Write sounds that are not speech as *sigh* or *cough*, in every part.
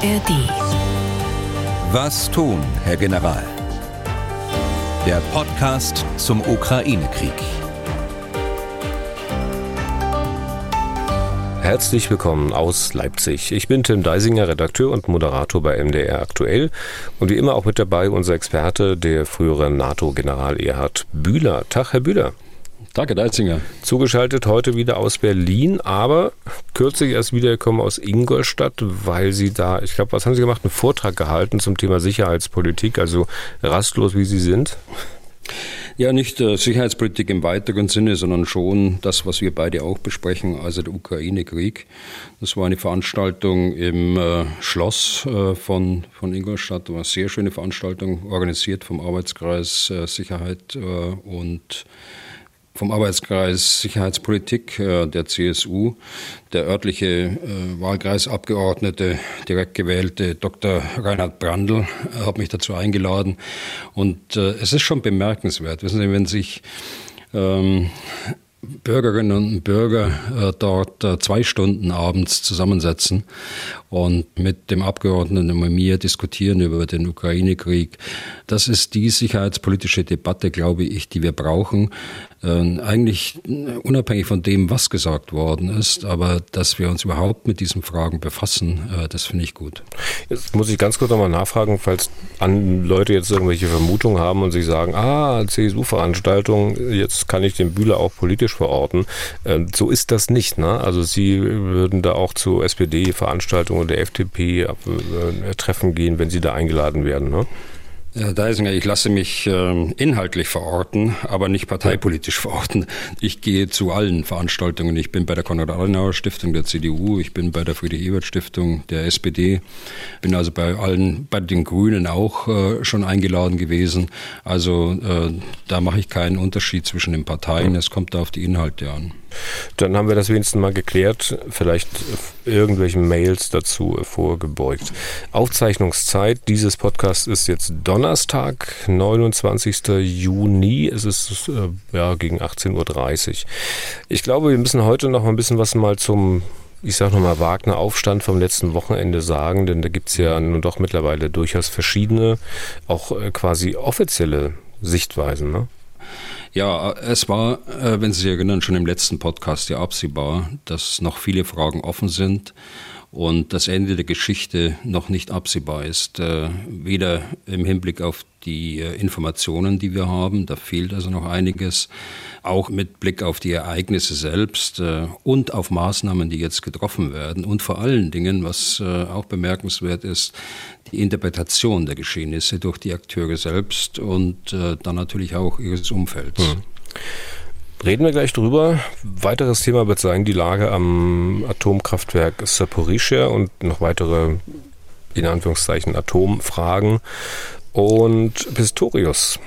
ARD. Was tun, Herr General? Der Podcast zum Ukraine-Krieg. Herzlich willkommen aus Leipzig. Ich bin Tim Deisinger, Redakteur und Moderator bei MDR Aktuell und wie immer auch mit dabei unser Experte, der frühere NATO-General Erhard Bühler. Tag, Herr Bühler. Danke, Deitzinger. Zugeschaltet heute wieder aus Berlin, aber kürzlich erst wiedergekommen aus Ingolstadt, weil Sie da, ich glaube, was haben Sie gemacht? Einen Vortrag gehalten zum Thema Sicherheitspolitik, also rastlos wie Sie sind? Ja, nicht äh, Sicherheitspolitik im weiteren Sinne, sondern schon das, was wir beide auch besprechen, also der Ukraine-Krieg. Das war eine Veranstaltung im äh, Schloss äh, von, von Ingolstadt, war eine sehr schöne Veranstaltung, organisiert vom Arbeitskreis äh, Sicherheit äh, und vom Arbeitskreis Sicherheitspolitik äh, der CSU. Der örtliche äh, Wahlkreisabgeordnete, direkt gewählte Dr. Reinhard Brandl, äh, hat mich dazu eingeladen. Und es ist schon bemerkenswert, wissen Sie, wenn sich ähm, Bürgerinnen und Bürger dort zwei Stunden abends zusammensetzen und mit dem Abgeordneten und diskutieren über den Ukraine-Krieg. Das ist die sicherheitspolitische Debatte, glaube ich, die wir brauchen. Äh, eigentlich unabhängig von dem, was gesagt worden ist, aber dass wir uns überhaupt mit diesen Fragen befassen, äh, das finde ich gut. Jetzt muss ich ganz kurz nochmal nachfragen, falls Leute jetzt irgendwelche Vermutungen haben und sich sagen, ah, CSU-Veranstaltung, jetzt kann ich den Bühler auch politisch verorten. Äh, so ist das nicht. Ne? Also Sie würden da auch zu SPD-Veranstaltungen oder FDP-Treffen gehen, wenn Sie da eingeladen werden. Ne? Herr Deisinger, ich lasse mich äh, inhaltlich verorten, aber nicht parteipolitisch verorten. Ich gehe zu allen Veranstaltungen. Ich bin bei der Konrad-Adenauer-Stiftung der CDU, ich bin bei der Friedrich-Ebert-Stiftung der SPD, bin also bei allen, bei den Grünen auch äh, schon eingeladen gewesen. Also äh, da mache ich keinen Unterschied zwischen den Parteien. Es kommt da auf die Inhalte an. Dann haben wir das wenigstens mal geklärt. Vielleicht irgendwelchen Mails dazu vorgebeugt. Aufzeichnungszeit dieses Podcasts ist jetzt Donnerstag, 29. Juni. Es ist äh, ja, gegen 18.30 Uhr. Ich glaube, wir müssen heute noch ein bisschen was mal zum ich sage nochmal, Wagner-Aufstand vom letzten Wochenende sagen, denn da gibt es ja nun doch mittlerweile durchaus verschiedene, auch äh, quasi offizielle Sichtweisen. Ne? Ja, es war, äh, wenn Sie sich erinnern, schon im letzten Podcast ja absehbar, dass noch viele Fragen offen sind und das Ende der Geschichte noch nicht absehbar ist. Äh, weder im Hinblick auf die äh, Informationen, die wir haben, da fehlt also noch einiges, auch mit Blick auf die Ereignisse selbst und auf Maßnahmen, die jetzt getroffen werden und vor allen Dingen, was auch bemerkenswert ist, die Interpretation der Geschehnisse durch die Akteure selbst und äh, dann natürlich auch ihres Umfelds. Mhm. Reden wir gleich drüber. Weiteres Thema wird sein die Lage am Atomkraftwerk Saporischia und noch weitere, in Anführungszeichen, Atomfragen. Und Pistorius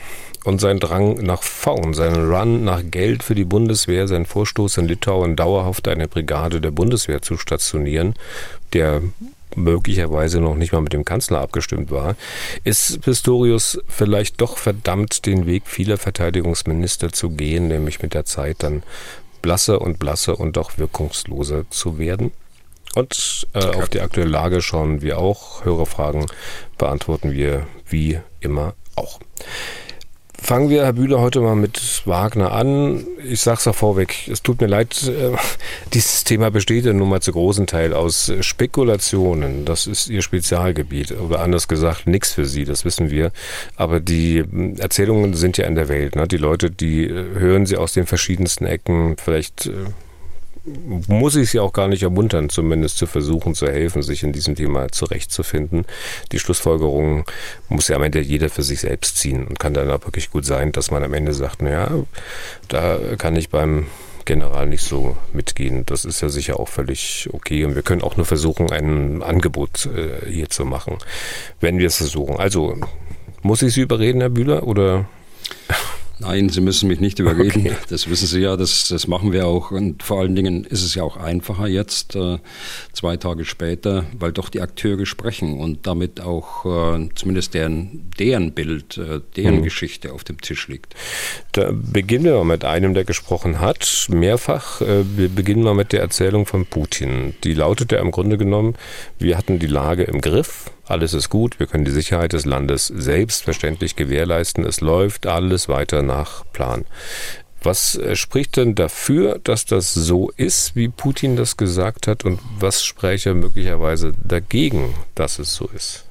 und sein Drang nach Faun, sein Run nach Geld für die Bundeswehr, sein Vorstoß in Litauen dauerhaft eine Brigade der Bundeswehr zu stationieren, der möglicherweise noch nicht mal mit dem Kanzler abgestimmt war, ist Pistorius vielleicht doch verdammt, den Weg vieler Verteidigungsminister zu gehen, nämlich mit der Zeit dann blasser und blasser und doch wirkungsloser zu werden? Und äh, auf die aktuelle Lage schauen wir auch. Hörerfragen beantworten wir wie immer auch. Fangen wir, Herr Bühler, heute mal mit Wagner an. Ich sage es auch vorweg, es tut mir leid, äh, *laughs* dieses Thema besteht ja nun mal zu großen Teil aus Spekulationen. Das ist Ihr Spezialgebiet. Oder anders gesagt, nichts für Sie, das wissen wir. Aber die hm, Erzählungen sind ja in der Welt. Ne? Die Leute, die äh, hören sie aus den verschiedensten Ecken. Vielleicht äh, muss ich sie auch gar nicht ermuntern, zumindest zu versuchen zu helfen, sich in diesem Thema zurechtzufinden. Die Schlussfolgerung muss ja am Ende jeder für sich selbst ziehen und kann dann auch wirklich gut sein, dass man am Ende sagt, naja, da kann ich beim General nicht so mitgehen. Das ist ja sicher auch völlig okay. Und wir können auch nur versuchen, ein Angebot äh, hier zu machen, wenn wir es versuchen. Also, muss ich Sie überreden, Herr Bühler, oder? Nein, Sie müssen mich nicht überreden. Okay. Das wissen Sie ja, das, das machen wir auch. Und vor allen Dingen ist es ja auch einfacher jetzt, äh, zwei Tage später, weil doch die Akteure sprechen und damit auch äh, zumindest deren, deren Bild, äh, deren mhm. Geschichte auf dem Tisch liegt. Da beginnen wir mal mit einem, der gesprochen hat, mehrfach. Wir beginnen mal mit der Erzählung von Putin. Die lautete im Grunde genommen, wir hatten die Lage im Griff alles ist gut, wir können die Sicherheit des Landes selbstverständlich gewährleisten, es läuft alles weiter nach Plan. Was äh, spricht denn dafür, dass das so ist, wie Putin das gesagt hat, und was spräche möglicherweise dagegen, dass es so ist?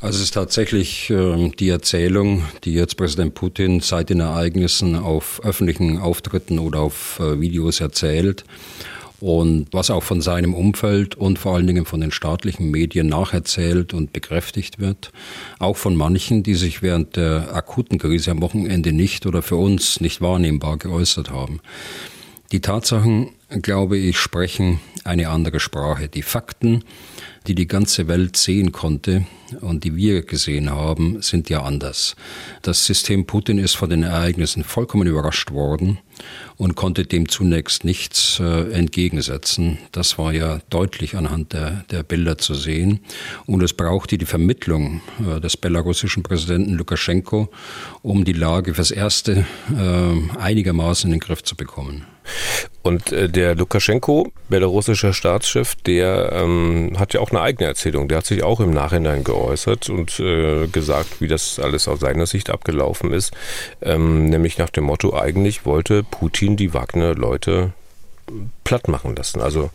Also es ist tatsächlich äh, die Erzählung, die jetzt Präsident Putin seit den Ereignissen auf öffentlichen Auftritten oder auf äh, Videos erzählt und was auch von seinem Umfeld und vor allen Dingen von den staatlichen Medien nacherzählt und bekräftigt wird. Auch von manchen, die sich während der akuten Krise am Wochenende nicht oder für uns nicht wahrnehmbar geäußert haben. Die Tatsachen, glaube ich, sprechen eine andere Sprache. Die Fakten, die die ganze Welt sehen konnte und die wir gesehen haben, sind ja anders. Das System Putin ist von den Ereignissen vollkommen überrascht worden und konnte dem zunächst nichts äh, entgegensetzen. Das war ja deutlich anhand der, der Bilder zu sehen. Und es brauchte die Vermittlung äh, des belarussischen Präsidenten Lukaschenko, um die Lage fürs Erste äh, einigermaßen in den Griff zu bekommen. Und äh, der Lukaschenko, belarussischer Staatschef, der ähm, hat ja auch eine eigene Erzählung. Der hat sich auch im Nachhinein geäußert und äh, gesagt, wie das alles aus seiner Sicht abgelaufen ist. Ähm, nämlich nach dem Motto, eigentlich wollte Putin die Wagner-Leute platt machen lassen. Also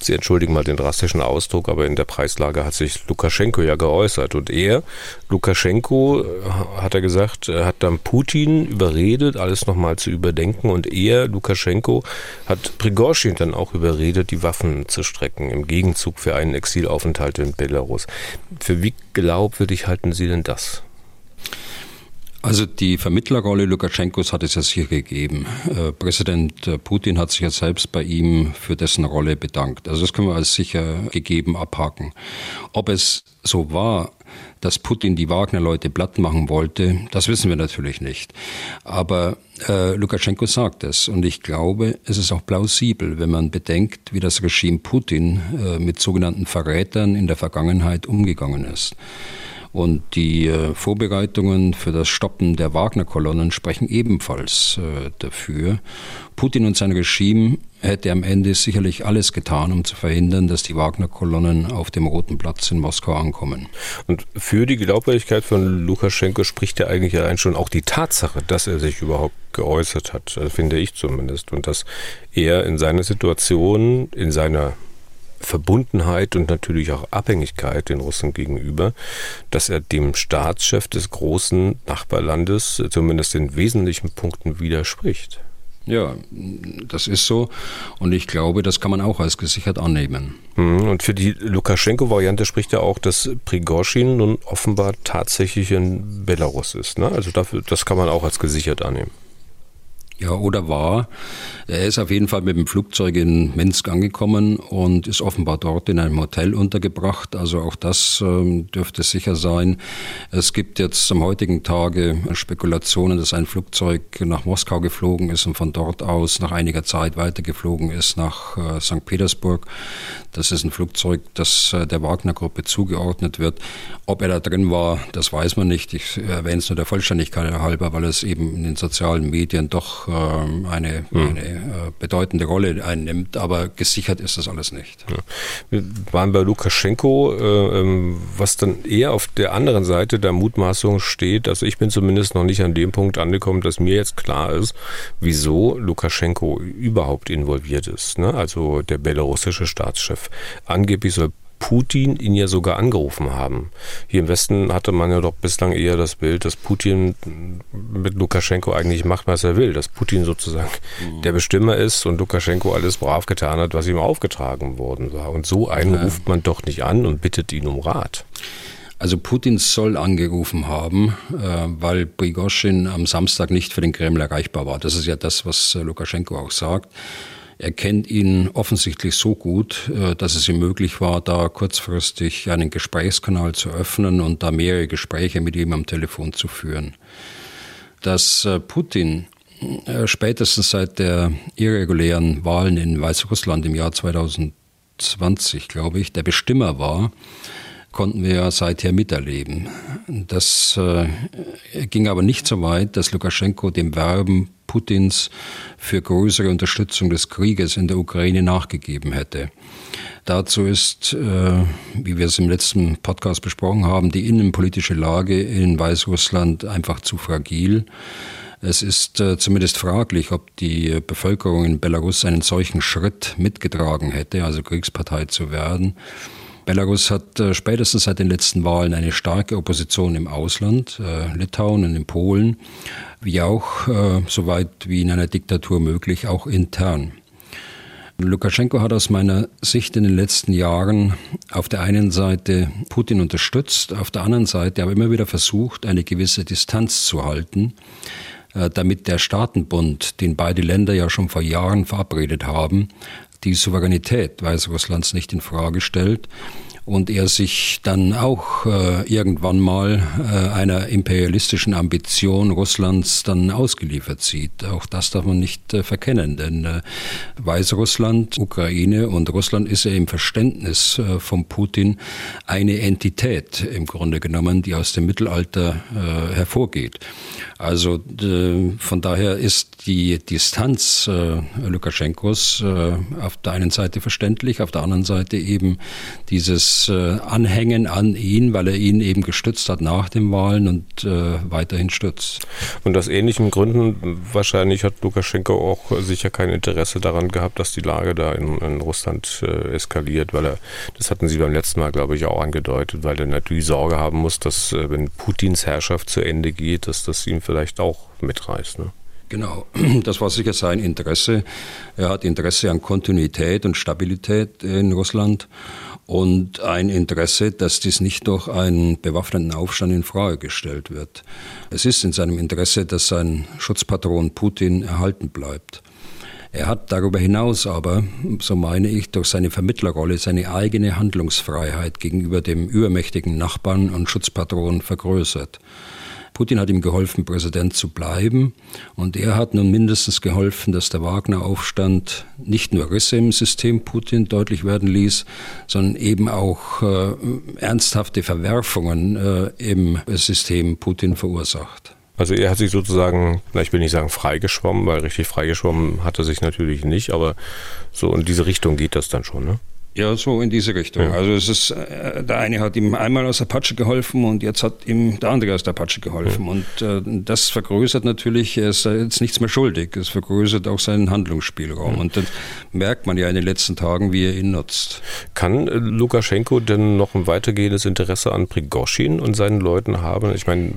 Sie entschuldigen mal den drastischen Ausdruck, aber in der Preislage hat sich Lukaschenko ja geäußert. Und er, Lukaschenko, äh, hat er gesagt, hat dann Putin überredet, alles nochmal zu überdenken. Und er, Lukaschenko, hat Prigozhin dann auch überredet, die Waffen zu strecken, im Gegenzug für einen Exilaufenthalt in Belarus. Für wie glaubwürdig halten Sie denn das? Also die Vermittlerrolle Lukaschenkos hat es ja sicher gegeben. Äh, Präsident äh, Putin hat sich ja selbst bei ihm für dessen Rolle bedankt. Also das können wir als sicher gegeben abhaken. Ob es so war, dass Putin die Wagner-Leute platt machen wollte, das wissen wir natürlich nicht. Aber äh, Lukaschenko sagt es und ich glaube, es ist auch plausibel, wenn man bedenkt, wie das Regime Putin äh, mit sogenannten Verrätern in der Vergangenheit umgegangen ist. Und die äh, Vorbereitungen für das Stoppen der Wagner-Kolonnen sprechen ebenfalls äh, dafür. Putin und sein Regime hätte am Ende sicherlich alles getan, um zu verhindern, dass die Wagner-Kolonnen auf dem Roten Platz in Moskau ankommen. Und für die Glaubwürdigkeit von Lukaschenko spricht ja eigentlich allein schon auch die Tatsache, dass er sich überhaupt geäußert hat, äh, finde ich zumindest. Und dass er in seiner Situation, in seiner Verbundenheit und natürlich auch Abhängigkeit den Russen gegenüber, dass er dem Staatschef des großen Nachbarlandes zumindest in wesentlichen Punkten widerspricht. Ja, das ist so. Und ich glaube, das kann man auch als gesichert annehmen. Mhm, und für die Lukaschenko-Variante spricht ja auch, dass Prigozhin nun offenbar tatsächlich in Belarus ist. Ne? Also dafür, das kann man auch als gesichert annehmen. Ja, oder war. Er ist auf jeden Fall mit dem Flugzeug in Minsk angekommen und ist offenbar dort in einem Hotel untergebracht. Also auch das ähm, dürfte sicher sein. Es gibt jetzt am heutigen Tage Spekulationen, dass ein Flugzeug nach Moskau geflogen ist und von dort aus nach einiger Zeit weitergeflogen ist nach äh, St. Petersburg. Das ist ein Flugzeug, das äh, der Wagner-Gruppe zugeordnet wird. Ob er da drin war, das weiß man nicht. Ich erwähne es nur der Vollständigkeit halber, weil es eben in den sozialen Medien doch ähm, eine, hm. eine äh, bedeutende Rolle einnimmt, aber gesichert ist das alles nicht. Ja. Wir waren bei Lukaschenko, äh, ähm, was dann eher auf der anderen Seite der Mutmaßung steht. Also ich bin zumindest noch nicht an dem Punkt angekommen, dass mir jetzt klar ist, wieso Lukaschenko überhaupt involviert ist. Ne? Also der belarussische Staatschef. Angeblich soll Putin ihn ja sogar angerufen haben. Hier im Westen hatte man ja doch bislang eher das Bild, dass Putin mit Lukaschenko eigentlich macht, was er will, dass Putin sozusagen mhm. der Bestimmer ist und Lukaschenko alles brav getan hat, was ihm aufgetragen worden war. Und so einen ja. ruft man doch nicht an und bittet ihn um Rat. Also Putin soll angerufen haben, äh, weil Prigozhin am Samstag nicht für den Kreml erreichbar war. Das ist ja das, was Lukaschenko auch sagt. Er kennt ihn offensichtlich so gut, äh, dass es ihm möglich war, da kurzfristig einen Gesprächskanal zu öffnen und da mehrere Gespräche mit ihm am Telefon zu führen. dass äh, Putin äh, spätestens seit der irregulären Wahlen in Weißrussland im Jahr 2020, glaube ich, der Bestimmer war, konnten wir ja seither miterleben. Das äh, ging aber nicht so weit, dass Lukaschenko dem Werben Putins für größere Unterstützung des Krieges in der Ukraine nachgegeben hätte. Dazu ist, äh, wie wir es im letzten Podcast besprochen haben, die innenpolitische Lage in Weißrussland einfach zu fragil. Es ist äh, zumindest fraglich, ob die Bevölkerung in Belarus einen solchen Schritt mitgetragen hätte, also Kriegspartei zu werden. Belarus hat äh, spätestens seit den letzten Wahlen eine starke Opposition im Ausland, äh, Litauen und in Polen, wie auch, äh, soweit wie in einer Diktatur möglich, auch intern. Lukaschenko hat aus meiner Sicht in den letzten Jahren auf der einen Seite Putin unterstützt, auf der anderen Seite aber immer wieder versucht, eine gewisse Distanz zu halten, äh, damit der Staatenbund, den beide Länder ja schon vor Jahren verabredet haben, die Souveränität Weißrusslands nicht in Frage stellt und er sich dann auch äh, irgendwann mal äh, einer imperialistischen Ambition Russlands dann ausgeliefert sieht. Auch das darf man nicht äh, verkennen, denn äh, Weißrussland, Ukraine und Russland ist ja im Verständnis äh, von Putin eine Entität im Grunde genommen, die aus dem Mittelalter äh, hervorgeht. Also von daher ist die Distanz Lukaschenkos auf der einen Seite verständlich, auf der anderen Seite eben dieses äh, Anhängen an ihn, weil er ihn eben gestützt hat nach den Wahlen und äh, weiterhin stützt. Und aus ähnlichen Gründen wahrscheinlich hat Lukaschenko auch sicher kein Interesse daran gehabt, dass die Lage da in, in Russland äh, eskaliert, weil er, das hatten Sie beim letzten Mal, glaube ich, auch angedeutet, weil er natürlich Sorge haben muss, dass äh, wenn Putins Herrschaft zu Ende geht, dass das ihm vielleicht auch mitreißt. Ne? Genau, *clears throat* das war sicher sein Interesse. Er hat Interesse an Kontinuität und Stabilität in Russland und ein Interesse, dass dies nicht durch einen bewaffneten Aufstand in Frage gestellt wird. Es ist in seinem Interesse, dass sein Schutzpatron Putin erhalten bleibt. Er hat darüber hinaus aber, so meine ich, durch seine Vermittlerrolle seine eigene Handlungsfreiheit gegenüber dem übermächtigen Nachbarn und Schutzpatron vergrößert. Putin hat ihm geholfen, Präsident zu bleiben. Und er hat nun mindestens geholfen, dass der Wagner-Aufstand nicht nur Risse im System Putin deutlich werden ließ, sondern eben auch äh, ernsthafte Verwerfungen äh, im System Putin verursacht. Also er hat sich sozusagen, ich will nicht sagen freigeschwommen, weil richtig freigeschwommen hat er sich natürlich nicht, aber so in diese Richtung geht das dann schon, ne? Ja, so in diese Richtung. Ja. Also es ist, äh, der eine hat ihm einmal aus Apache geholfen und jetzt hat ihm der andere aus der Apache geholfen. Ja. Und äh, das vergrößert natürlich, er ist jetzt nichts mehr schuldig. Es vergrößert auch seinen Handlungsspielraum. Ja. Und das merkt man ja in den letzten Tagen, wie er ihn nutzt. Kann äh, Lukaschenko denn noch ein weitergehendes Interesse an Prigoschin und seinen Leuten haben? Ich meine,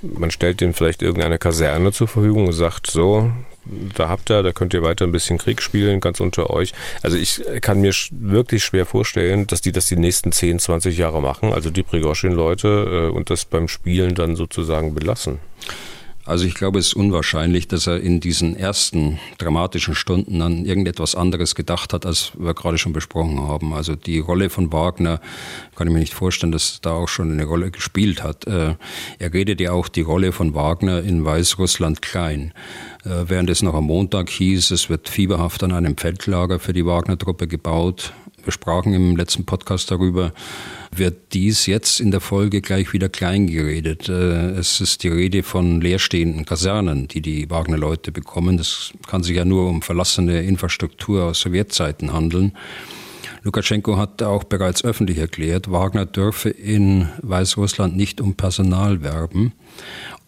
man stellt dem vielleicht irgendeine Kaserne zur Verfügung und sagt so, da habt ihr, da könnt ihr weiter ein bisschen Krieg spielen, ganz unter euch. Also ich kann mir wirklich schwer vorstellen, dass die das die nächsten 10, 20 Jahre machen, also die Prigozhin-Leute, äh, und das beim Spielen dann sozusagen belassen. Also ich glaube, es ist unwahrscheinlich, dass er in diesen ersten dramatischen Stunden an irgendetwas anderes gedacht hat, als wir gerade schon besprochen haben. Also die Rolle von Wagner kann ich mir nicht vorstellen, dass da auch schon eine Rolle gespielt hat. Äh, er redet ja auch die Rolle von Wagner in Weißrussland klein. Äh, während es noch am Montag hieß, es wird fieberhaft an einem Feldlager für die Wagner-Truppe gebaut, wir sprachen im letzten Podcast darüber, wird dies jetzt in der Folge gleich wieder kleingeredet. Äh, es ist die Rede von leerstehenden Kasernen, die die Wagner-Leute bekommen. Das kann sich ja nur um verlassene Infrastruktur aus Sowjetzeiten handeln. Lukaschenko hat auch bereits öffentlich erklärt, Wagner dürfe in Weißrussland nicht um Personal werben.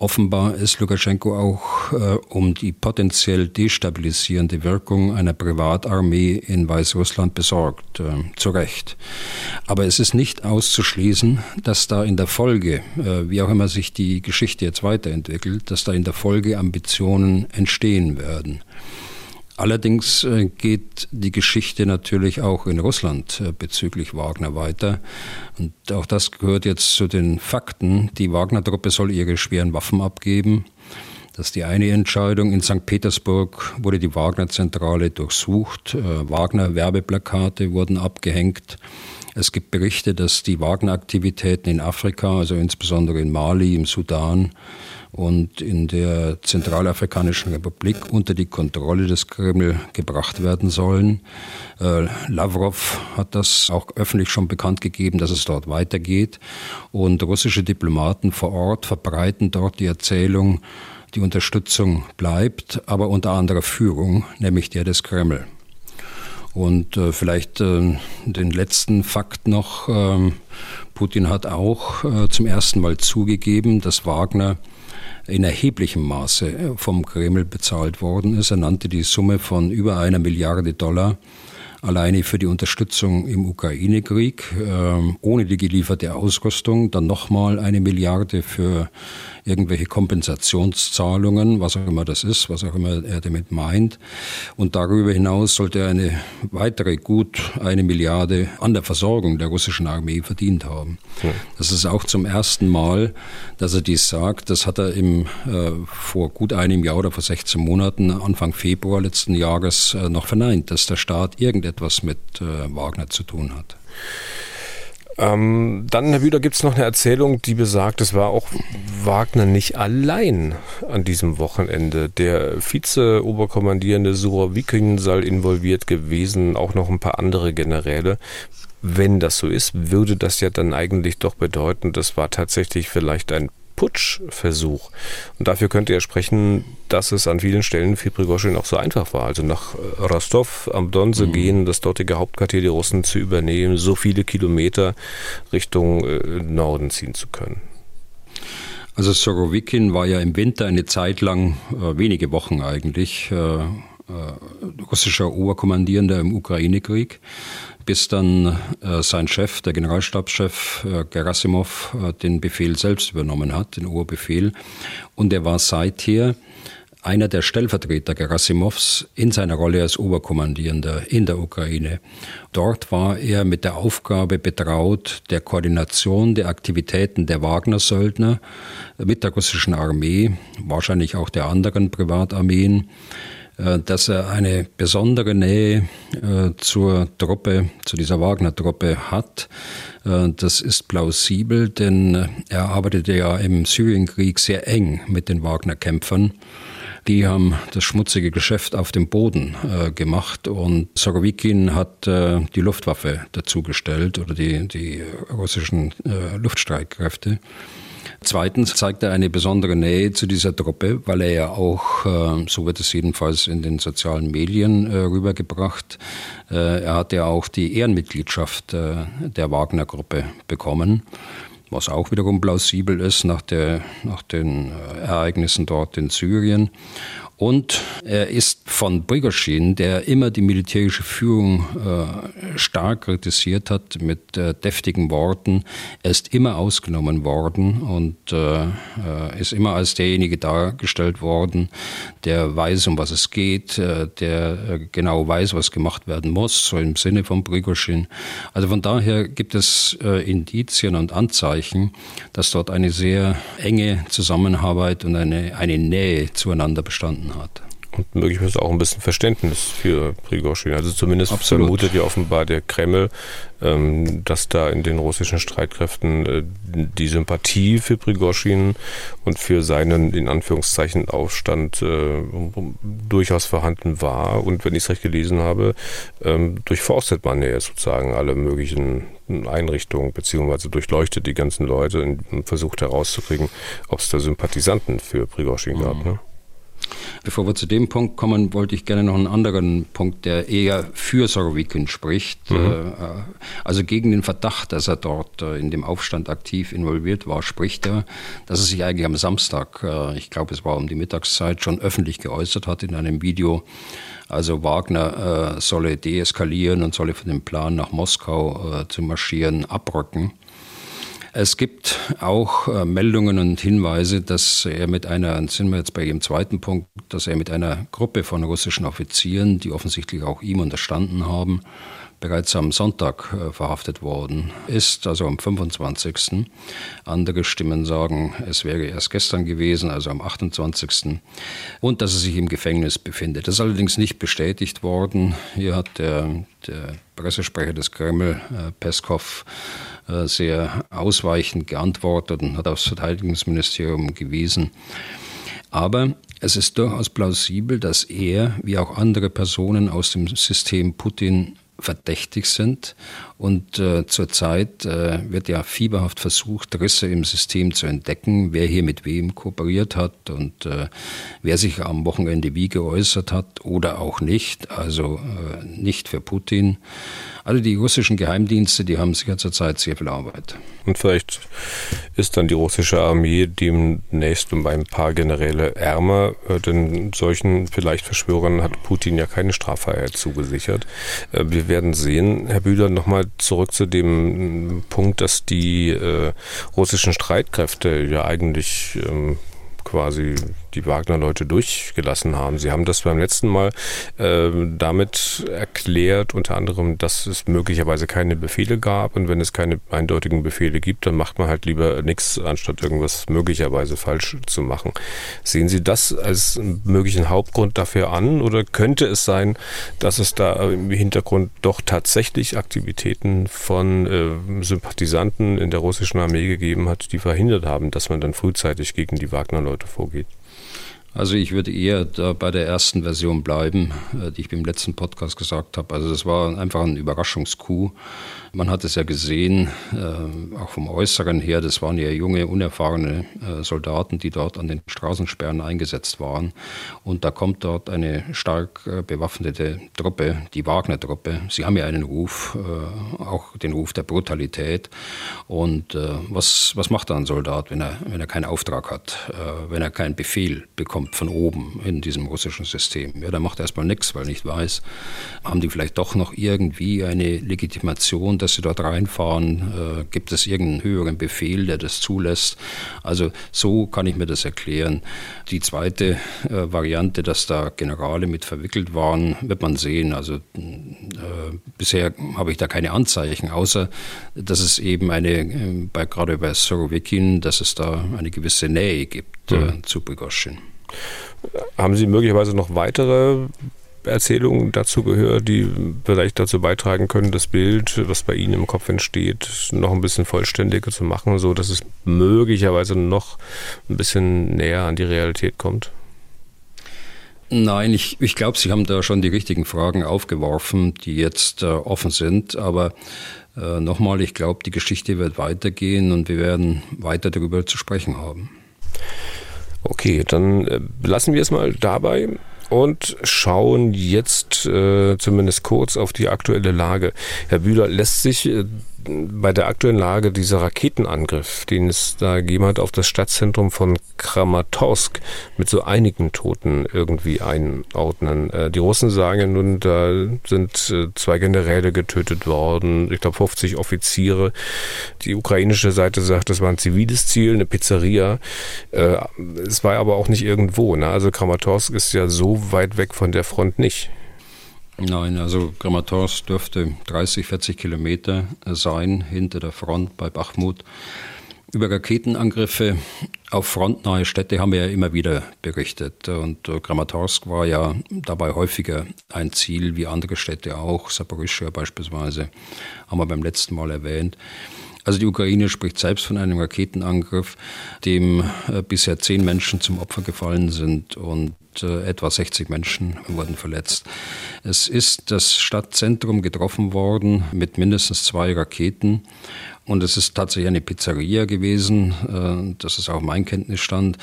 Offenbar ist Lukaschenko auch äh, um die potenziell destabilisierende Wirkung einer Privatarmee in Weißrussland besorgt, äh, zu Recht. Aber es ist nicht auszuschließen, dass da in der Folge, äh, wie auch immer sich die Geschichte jetzt weiterentwickelt, dass da in der Folge Ambitionen entstehen werden. Allerdings äh, geht die Geschichte natürlich auch in Russland äh, bezüglich Wagner weiter. Und auch das gehört jetzt zu den Fakten. Die Wagner-Truppe soll ihre schweren Waffen abgeben. Das ist die eine Entscheidung. In St. Petersburg wurde die Wagner-Zentrale durchsucht. Äh, Wagner-Werbeplakate wurden abgehängt. Es gibt Berichte, dass die Wagner-Aktivitäten in Afrika, also insbesondere in Mali, im Sudan, und in der Zentralafrikanischen Republik unter die Kontrolle des Kreml gebracht werden sollen. Äh, Lavrov hat das auch öffentlich schon bekannt gegeben, dass es dort weitergeht. Und russische Diplomaten vor Ort verbreiten dort die Erzählung, die Unterstützung bleibt, aber unter anderer Führung, nämlich der des Kreml. Und äh, vielleicht äh, den letzten Fakt noch. Ähm, Putin hat auch äh, zum ersten Mal zugegeben, dass Wagner in erheblichem Maße äh, vom Kreml bezahlt worden ist. Er nannte die Summe von über einer Milliarde Dollar alleine für die Unterstützung im Ukraine-Krieg, ähm, ohne die gelieferte Ausrüstung, dann nochmal eine Milliarde für irgendwelche Kompensationszahlungen, was auch immer das ist, was auch immer er damit meint. Und darüber hinaus sollte er eine weitere gut eine Milliarde an der Versorgung der russischen Armee verdient haben. Ja. Das ist auch zum ersten Mal, dass er dies sagt. Das hat er im, äh, vor gut einem Jahr oder vor 16 Monaten, Anfang Februar letzten Jahres, äh, noch verneint, dass der Staat irgendetwas mit äh, Wagner zu tun hat. Ähm, dann, Herr Wüder, gibt es noch eine Erzählung, die besagt, es war auch Wagner nicht allein an diesem Wochenende. Der Vize-Oberkommandierende Surovikin soll involviert gewesen, auch noch ein paar andere Generäle. Wenn das so ist, würde das ja dann eigentlich doch bedeuten, das war tatsächlich vielleicht ein Putschversuch. Und dafür könnte er sprechen, dass es an vielen Stellen für Prigozhin auch so einfach war. Also nach äh, Rostov am Don zu mhm. gehen, das dortige Hauptquartier der Russen zu übernehmen, so viele Kilometer Richtung äh, Norden ziehen zu können. Also Sorowikin war ja im Winter eine Zeit lang, äh, wenige Wochen eigentlich, äh, äh, russischer Oberkommandierender im Ukraine-Krieg bis dann äh, sein Chef, der Generalstabschef äh, Gerasimov, äh, den Befehl selbst übernommen hat, den Oberbefehl. Und er war seither einer der Stellvertreter Gerasimovs in seiner Rolle als Oberkommandierender in der Ukraine. Dort war er mit der Aufgabe betraut, der Koordination der Aktivitäten der Wagner-Söldner mit der russischen Armee, wahrscheinlich auch der anderen Privatarmeen, dass er eine besondere Nähe äh, zur Truppe, zu dieser Wagner-Truppe hat. Äh, das ist plausibel, denn er arbeitete ja im Syrienkrieg sehr eng mit den Wagner-Kämpfern. Die haben das schmutzige Geschäft auf dem Boden äh, gemacht und Sorowikin hat äh, die Luftwaffe dazugestellt oder die, die russischen äh, Luftstreitkräfte. Zweitens zeigt er eine besondere Nähe zu dieser Truppe, weil er ja auch, äh, so wird es jedenfalls in den sozialen Medien äh, rübergebracht, äh, er hat ja auch die Ehrenmitgliedschaft der Wagner-Gruppe bekommen was auch wiederum plausibel ist nach, der, nach den Ereignissen dort in Syrien. Und er ist von Prigozhin, der immer die militärische Führung äh, stark kritisiert hat mit äh, deftigen Worten, er ist immer ausgenommen worden und äh, äh ist immer als derjenige dargestellt worden, der weiß, um was es geht, äh, der äh, genau weiß, was gemacht werden muss, so im Sinne von Prigozhin. Also von daher gibt es Indizien und Anzeichen, dass dort eine sehr enge Zusammenarbeit und eine, eine Nähe zueinander bestanden hat. Und möglicherweise auch ein bisschen Verständnis für Prigozhin. Also zumindest Absolut. vermutet ja offenbar der Kreml, ähm, dass da in den russischen Streitkräften äh, die Sympathie für Prigozhin und für seinen, in Anführungszeichen, Aufstand äh, durchaus vorhanden war. Und wenn ich es recht gelesen habe, ähm, durchforstet man ja sozusagen alle möglichen Einrichtungen, beziehungsweise durchleuchtet die ganzen Leute und versucht herauszukriegen, ob es da Sympathisanten für Prigozhin mhm. gab. Ne? Bevor wir zu dem Punkt kommen, wollte ich gerne noch einen anderen Punkt, der eher für Sorowikin spricht. Mhm. Äh, also gegen den Verdacht, dass er dort äh, in dem Aufstand aktiv involviert war, spricht er, dass er sich eigentlich am Samstag, äh, ich glaube es war um die Mittagszeit, schon öffentlich geäußert hat in einem Video. Also Wagner solle deeskalieren und solle von dem Plan nach Moskau zu marschieren abrücken. Es gibt auch äh, Meldungen und Hinweise, dass er mit einer, sind wir jetzt bei Ihrem zweiten Punkt, dass er mit einer Gruppe von russischen Offizieren, die offensichtlich auch ihm unterstanden haben, bereits am Sonntag äh, verhaftet worden ist, also am 25. Andere Stimmen sagen, es wäre erst gestern gewesen, also am 28. Und dass er sich im Gefängnis befindet. Das ist allerdings nicht bestätigt worden. Hier hat der, der Pressesprecher des Kreml, äh, Peskov, äh, sehr ausweichend geantwortet und hat aufs Verteidigungsministerium gewiesen. Aber es ist durchaus plausibel, dass er, wie auch andere Personen aus dem System Putin, verdächtig sind. Und äh, zurzeit äh, wird ja fieberhaft versucht, Risse im System zu entdecken, wer hier mit wem kooperiert hat und äh, wer sich am Wochenende wie geäußert hat oder auch nicht. Also äh, nicht für Putin. Also die russischen Geheimdienste, die haben sicher zurzeit sehr viel Arbeit. Und vielleicht ist dann die russische Armee demnächst um ein paar Generäle ärmer, äh, denn solchen vielleicht Verschwörern hat Putin ja keine Straffreiheit zugesichert. Äh, wir werden sehen, Herr Bühler, nochmal zurück zu dem Punkt, dass die äh, russischen Streitkräfte ja eigentlich ähm, quasi die Wagner-Leute durchgelassen haben. Sie haben das beim letzten Mal äh, damit erklärt, unter anderem, dass es möglicherweise keine Befehle gab und wenn es keine eindeutigen Befehle gibt, dann macht man halt lieber nichts, anstatt irgendwas möglicherweise falsch zu machen. Sehen Sie das als möglichen Hauptgrund dafür an oder könnte es sein, dass es da im Hintergrund doch tatsächlich Aktivitäten von äh, Sympathisanten in der russischen Armee gegeben hat, die verhindert haben, dass man dann frühzeitig gegen die Wagner-Leute vorgeht? Also ich würde eher bei der ersten Version bleiben, äh, die ich beim letzten Podcast gesagt habe. Also das war einfach ein Überraschungskuh. Man hat es ja gesehen, äh, auch vom Äußeren her, das waren ja junge, unerfahrene äh, Soldaten, die dort an den Straßensperren eingesetzt waren. Und da kommt dort eine stark äh, bewaffnete Truppe, die Wagner-Truppe. Sie haben ja einen Ruf, auch den Ruf der Brutalität. Und was, was macht da ein Soldat, wenn er, wenn er keinen Auftrag hat, wenn er keinen Befehl bekommt von oben in diesem russischen System? Ja, dann macht er erstmal nichts, weil er nicht weiß, haben die vielleicht doch noch irgendwie eine Legitimation, dass sie dort reinfahren? Äh, gibt es irgendeinen höheren Befehl, der das zulässt? Also so kann ich mir das erklären. Die zweite äh, Variante, dass da Generale mit verwickelt waren, wird man sehen. Also äh, bisher habe ich da keine Anzeichen, außer dass es eben eine, bei, gerade bei Sorowikin, dass es da eine gewisse Nähe gibt mhm. zu Prigozhin. Haben Sie möglicherweise noch weitere Erzählungen dazu gehört, die vielleicht dazu beitragen können, das Bild, was bei Ihnen im Kopf entsteht, noch ein bisschen vollständiger zu machen, so dass es möglicherweise noch ein bisschen näher an die Realität kommt? Nein, ich, ich glaube, Sie haben da schon die richtigen Fragen aufgeworfen, die jetzt äh, offen sind. Aber äh, nochmal, ich glaube, die Geschichte wird weitergehen und wir werden weiter darüber zu sprechen haben. Okay, dann äh, lassen wir es mal dabei und schauen jetzt äh, zumindest kurz auf die aktuelle Lage. Herr Bühler, lässt sich äh, bei der aktuellen Lage dieser Raketenangriff, den es da gegeben hat auf das Stadtzentrum von Kramatorsk mit so einigen Toten irgendwie einordnen. Äh, die Russen sagen nun, da sind äh, zwei Generäle getötet worden, ich glaube 50 Offiziere. Die ukrainische Seite sagt, das war ein ziviles Ziel, eine Pizzeria. Äh, es war aber auch nicht irgendwo. Ne? Also Kramatorsk ist ja so weit weg von der Front nicht. Nein, also Kramatorsk dürfte 30, 40 Kilometer sein hinter der Front bei Bachmut. Über Raketenangriffe auf frontnahe Städte haben wir ja immer wieder berichtet. Und Kramatorsk war ja dabei häufiger ein Ziel wie andere Städte auch. Saporischschja beispielsweise haben wir beim letzten Mal erwähnt. Also die Ukraine spricht selbst von einem Raketenangriff, dem äh, bisher zehn Menschen zum Opfer gefallen sind und äh, etwa 60 Menschen wurden verletzt. Es ist das Stadtzentrum getroffen worden mit mindestens zwei Raketen. Und es ist tatsächlich eine Pizzeria gewesen, äh, das ist auch mein Kenntnisstand.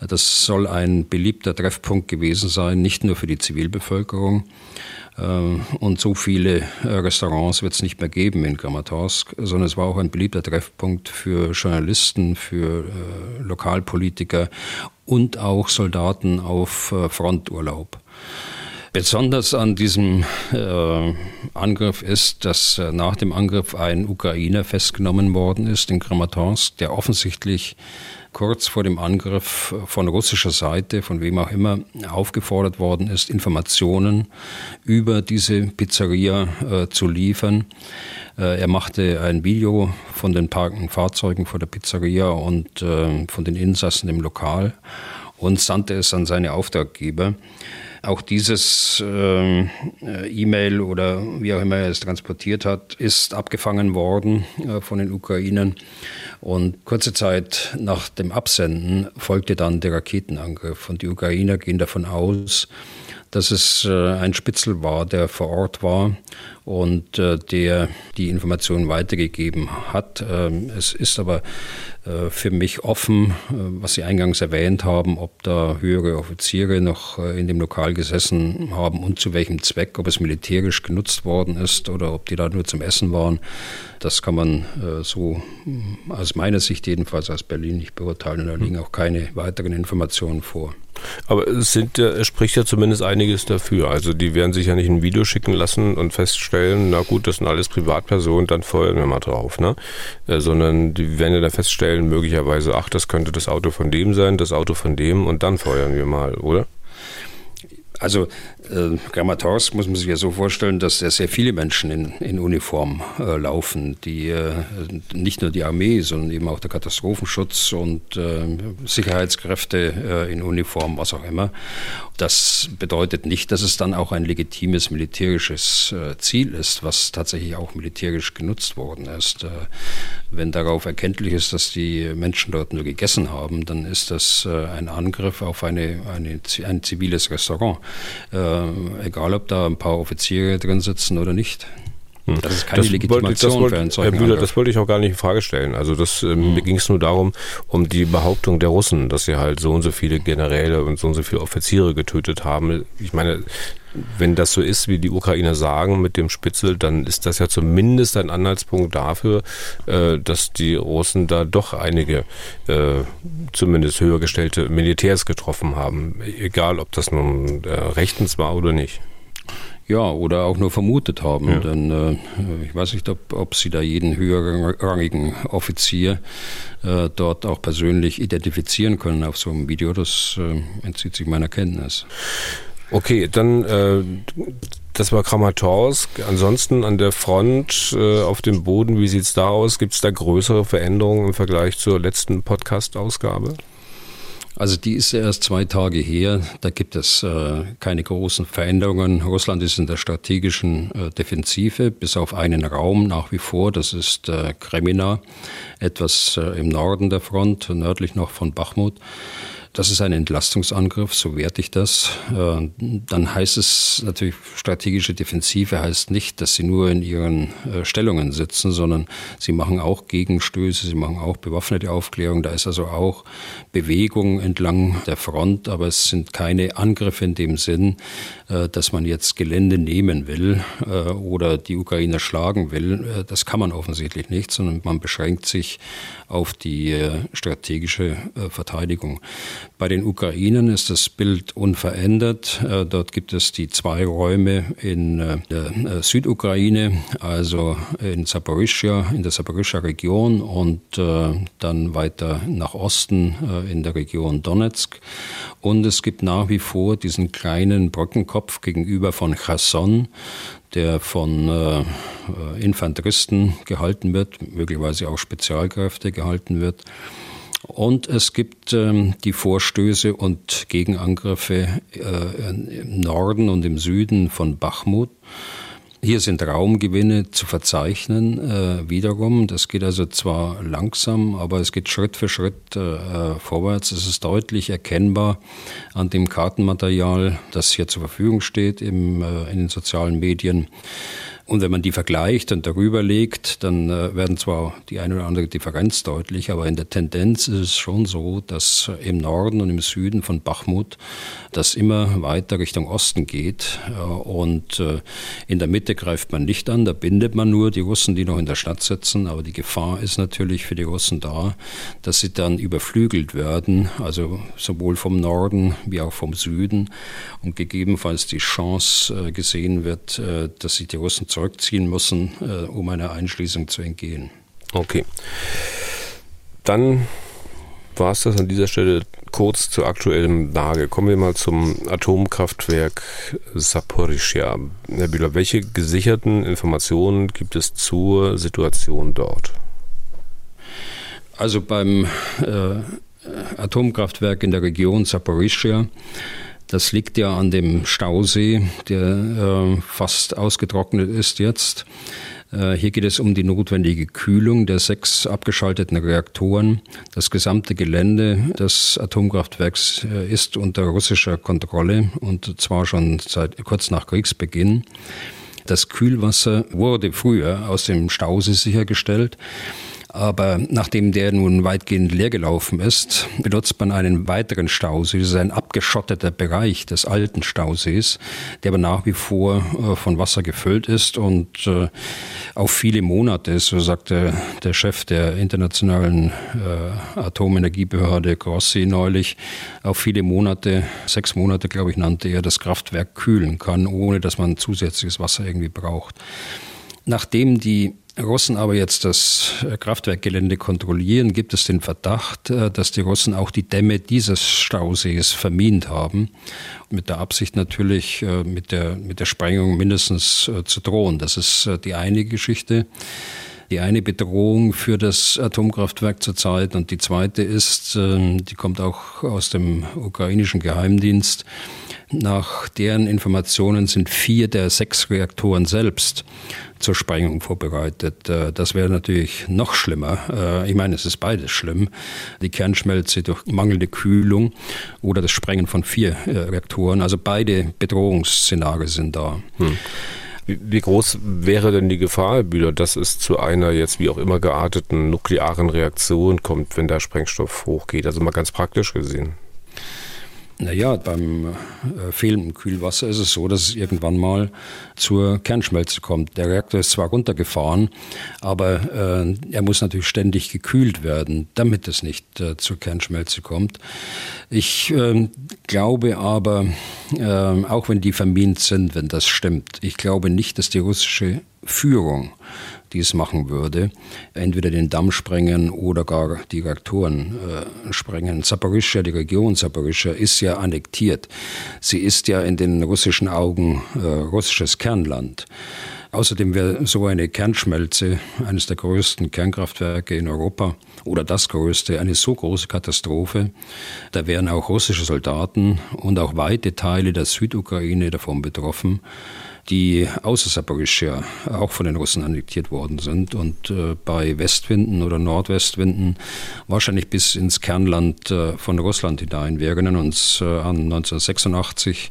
Das soll ein beliebter Treffpunkt gewesen sein, nicht nur für die Zivilbevölkerung. Äh, und so viele Restaurants wird es nicht mehr geben in Kramatorsk, sondern es war auch ein beliebter Treffpunkt für Journalisten, für Lokalpolitiker und auch Soldaten auf äh, Fronturlaub. Besonders an diesem äh, Angriff ist, dass äh, nach dem Angriff ein Ukrainer festgenommen worden ist in Kramatorsk, der offensichtlich kurz vor dem Angriff von russischer Seite, von wem auch immer, aufgefordert worden ist, Informationen über diese Pizzeria äh, zu liefern. Äh, er machte ein Video von den parkenden Fahrzeugen vor der Pizzeria und äh, von den Insassen im Lokal und sandte es an seine Auftraggeber. Auch dieses äh, E-Mail oder wie auch immer er es transportiert hat, ist abgefangen worden äh, von den Ukrainern. Und kurze Zeit nach dem Absenden folgte dann der Raketenangriff. Und die Ukrainer gehen davon aus, dass es äh, ein Spitzel war, der vor Ort war und äh, der die Informationen weitergegeben hat. Ähm, es ist aber äh, für mich offen, was Sie eingangs erwähnt haben, ob da höhere Offiziere noch in dem Lokal gesessen haben und zu welchem Zweck, ob es militärisch genutzt worden ist oder ob die da nur zum Essen waren. Das kann man so aus meiner Sicht jedenfalls aus Berlin nicht beurteilen. Da liegen auch keine weiteren Informationen vor. Aber es, sind, es spricht ja zumindest einiges dafür. Also die werden sich ja nicht ein Video schicken lassen und feststellen, na gut, das sind alles Privatpersonen, dann feuern wir mal drauf, ne? Äh, sondern die werden dann feststellen, möglicherweise, ach, das könnte das Auto von dem sein, das Auto von dem und dann feuern wir mal, oder? Also äh, Kramatorsk muss man sich ja so vorstellen, dass sehr, sehr viele Menschen in, in Uniform äh, laufen, die äh, nicht nur die Armee, sondern eben auch der Katastrophenschutz und äh, Sicherheitskräfte äh, in Uniform, was auch immer. Das bedeutet nicht, dass es dann auch ein legitimes militärisches äh, Ziel ist, was tatsächlich auch militärisch genutzt worden ist. wenn darauf erkenntlich ist, dass die Menschen dort nur gegessen haben, dann ist das ein Angriff auf eine, eine, ein ziviles Restaurant äh, egal ob da ein paar Offiziere drin sitzen oder nicht. Hm. Das ist keine das Legitimation wollte, das wollte, für einen Herr Bühler, das wollte ich auch gar nicht in Frage stellen. Also das, ähm, hm. mir ging es nur darum, um die Behauptung der Russen, dass sie halt so und so viele Generäle und so und so viele Offiziere getötet haben. Ich meine, wenn das so ist, wie die Ukrainer sagen mit dem Spitzel, dann ist das ja zumindest ein Anhaltspunkt dafür, äh, dass die Russen da doch einige äh, zumindest höher gestellte Militärs getroffen haben. Egal, ob das nun äh, rechtens war oder nicht. Ja, oder auch nur vermutet haben. Ja. Denn äh, ich weiß nicht, ob, ob Sie da jeden höherrangigen Offizier äh, dort auch persönlich identifizieren können auf so einem Video. Das äh, entzieht sich meiner Kenntnis. Okay, dann äh, das war Kramatorsk. Ansonsten an der Front, äh, auf dem Boden, wie sieht es da aus? Gibt es da größere Veränderungen im Vergleich zur letzten Podcast-Ausgabe? Also die ist erst zwei Tage her. Da gibt es äh, keine großen Veränderungen. Russland ist in der strategischen äh, Defensive, bis auf einen Raum nach wie vor. Das ist äh, Kremina, etwas äh, im Norden der Front, nördlich noch von Bachmut. Das ist ein Entlastungsangriff, so werte ich das. Äh, dann heißt es natürlich, strategische Defensive heißt nicht, dass sie nur in ihren äh, Stellungen sitzen, sondern sie machen auch Gegenstöße, sie machen auch bewaffnete Aufklärung. Da ist also auch Bewegung entlang der Front, aber es sind keine Angriffe in dem Sinn, äh, dass man jetzt Gelände nehmen will oder die Ukrainer schlagen will. Das kann man offensichtlich nicht, sondern man beschränkt sich auf die strategische Verteidigung. Bei den Ukrainern ist das Bild unverändert. Äh, dort gibt es die zwei Räume in äh, der äh, Südukraine, also in Saporischia, in der Saporischia Region und dann weiter nach Osten in der Region Donetsk. Und es gibt nach wie vor diesen kleinen Brückenkopf gegenüber von Cherson, der von Infanteristen gehalten wird, möglicherweise auch Spezialkräfte gehalten wird. Und es gibt ähm, die Vorstöße und Gegenangriffe äh, im Norden und im Süden von Bachmut. Hier sind Raumgewinne zu verzeichnen, äh, wiederum. Das geht also zwar langsam, aber es geht Schritt für Schritt äh, vorwärts. Es ist deutlich erkennbar an dem Kartenmaterial, das hier zur Verfügung steht im, äh, in den sozialen Medien, und wenn man die vergleicht und darüber legt, dann äh, werden zwar die eine oder andere Differenz deutlich, aber in der Tendenz ist es schon so, dass im Norden und im Süden von Bachmut das immer weiter Richtung Osten geht. Äh, und äh, in der Mitte greift man nicht an, da bindet man nur die Russen, die noch in der Stadt sitzen. Aber die Gefahr ist natürlich für die Russen da, dass sie dann überflügelt werden, also sowohl vom Norden wie auch vom Süden und gegebenenfalls die Chance gesehen wird, dass sich die Russen zurückziehen müssen, äh, um einer Einschließung zu entgehen. Okay. Dann war es das an dieser Stelle kurz zur aktuellen Lage. Kommen wir mal zum Atomkraftwerk Saporischia. Herr Bühler, welche gesicherten Informationen gibt es zur Situation dort? Also beim äh, Atomkraftwerk in der Region Saporischia das liegt ja an dem Stausee, der äh, fast ausgetrocknet ist jetzt. Äh, hier geht es um die notwendige Kühlung der sechs abgeschalteten Reaktoren. Das gesamte Gelände des Atomkraftwerks äh, ist unter russischer Kontrolle und zwar schon seit kurz nach Kriegsbeginn. Das Kühlwasser wurde früher aus dem Stausee sichergestellt. Aber nachdem der nun weitgehend leergelaufen ist, benutzt man einen weiteren Stausee. Das ist ein abgeschotteter Bereich des alten Stausees, der aber nach wie vor äh, von Wasser gefüllt ist und äh, auf viele Monate, so sagte der Chef der internationalen äh, Atomenergiebehörde Grossi neulich, auf viele Monate, sechs Monate, glaube ich, nannte er, das Kraftwerk kühlen kann, ohne dass man zusätzliches Wasser irgendwie braucht. Nachdem die Russen aber jetzt das äh, Kraftwerkgelände kontrollieren, gibt es den Verdacht, äh, dass die Russen auch die Dämme dieses Stausees vermint haben. Mit der Absicht natürlich, äh, mit der, mit der Sprengung mindestens zu drohen. Das ist die eine Geschichte. Die eine Bedrohung für das Atomkraftwerk zurzeit und die zweite ist, die kommt auch aus dem ukrainischen Geheimdienst, nach deren Informationen sind vier der sechs Reaktoren selbst zur Sprengung vorbereitet. Äh, das wäre natürlich noch schlimmer. Äh, ich meine, es ist beides schlimm. Die Kernschmelze durch mangelnde Kühlung oder das Sprengen von vier äh, Reaktoren. Also beide Bedrohungsszenarien sind da. Hm. Wie groß wäre denn die Gefahr, Bühler, dass es zu einer jetzt wie auch immer gearteten nuklearen Reaktion kommt, wenn der Sprengstoff hochgeht? Also mal ganz praktisch gesehen. Naja, beim äh, fehlenden Kühlwasser ist es so, dass es irgendwann mal zur Kernschmelze kommt. Der Reaktor ist zwar runtergefahren, aber äh, er muss natürlich ständig gekühlt werden, damit es nicht äh, zur Kernschmelze kommt. Ich ähm, glaube aber, ähm, auch wenn die vermint sind, wenn das stimmt, ich glaube nicht, dass die russische Führung die es machen würde, entweder den Damm sprengen oder gar die Reaktoren äh, sprengen. Saporischia, die Region Saporischia, ist ja annektiert. Sie ist ja in den russischen Augen äh, russisches Kernland. Außerdem wäre so eine Kernschmelze, eines der größten Kernkraftwerke in Europa oder das größte, eine so große Katastrophe. Da wären auch russische Soldaten und auch weite Teile der Südukraine davon betroffen die außer Saporischia auch von den Russen annektiert worden sind und äh, bei Westwinden oder Nordwestwinden wahrscheinlich bis ins Kernland äh, von Russland hinein. Wir erinnern uns äh, an 1986,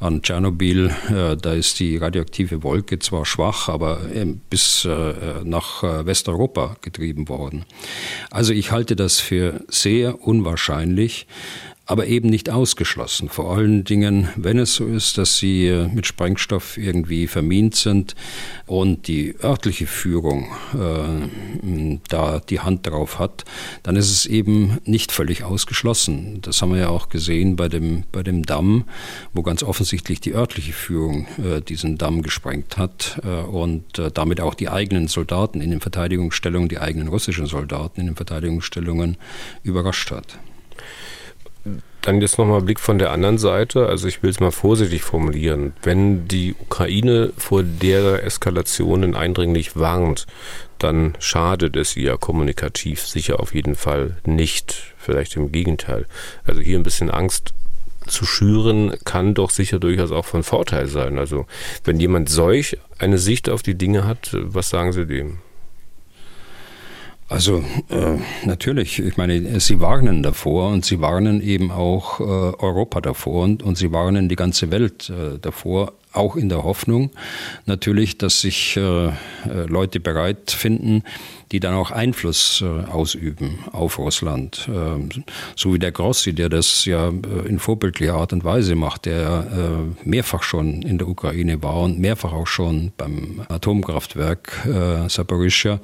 an Tschernobyl. Da ist die radioaktive Wolke zwar schwach, aber bis äh, nach Westeuropa getrieben worden. Also ich halte das für sehr unwahrscheinlich, aber eben nicht ausgeschlossen. Vor allen Dingen, wenn es so ist, dass sie äh, mit Sprengstoff irgendwie vermint sind und die örtliche Führung äh, da die Hand drauf hat, dann ist es eben nicht völlig ausgeschlossen. Das haben wir ja auch gesehen bei dem, bei dem Damm, wo ganz offensichtlich die örtliche Führung äh, diesen Damm gesprengt hat äh, und äh, damit auch die eigenen Soldaten in den Verteidigungsstellungen, die eigenen russischen Soldaten in den Verteidigungsstellungen überrascht hat. Dann jetzt nochmal Blick von der anderen Seite. Also ich will es mal vorsichtig formulieren. Wenn die Ukraine vor der Eskalationen eindringlich warnt, dann schadet es ihr kommunikativ sicher auf jeden Fall nicht. Vielleicht im Gegenteil. Also hier ein bisschen Angst zu schüren, kann doch sicher durchaus auch von Vorteil sein. Also wenn jemand solch eine Sicht auf die Dinge hat, was sagen Sie dem? Also äh, natürlich, ich meine, sie warnen davor und sie warnen eben auch äh, Europa davor und, und sie warnen die ganze Welt äh, davor, auch in der Hoffnung natürlich, dass sich äh, äh, Leute bereit finden, die dann auch Einfluss äh, ausüben auf Russland. Ähm, so wie der Grossi, der das ja äh, in vorbildlicher Art und Weise macht, der äh, mehrfach schon in der Ukraine war und mehrfach auch schon beim Atomkraftwerk äh.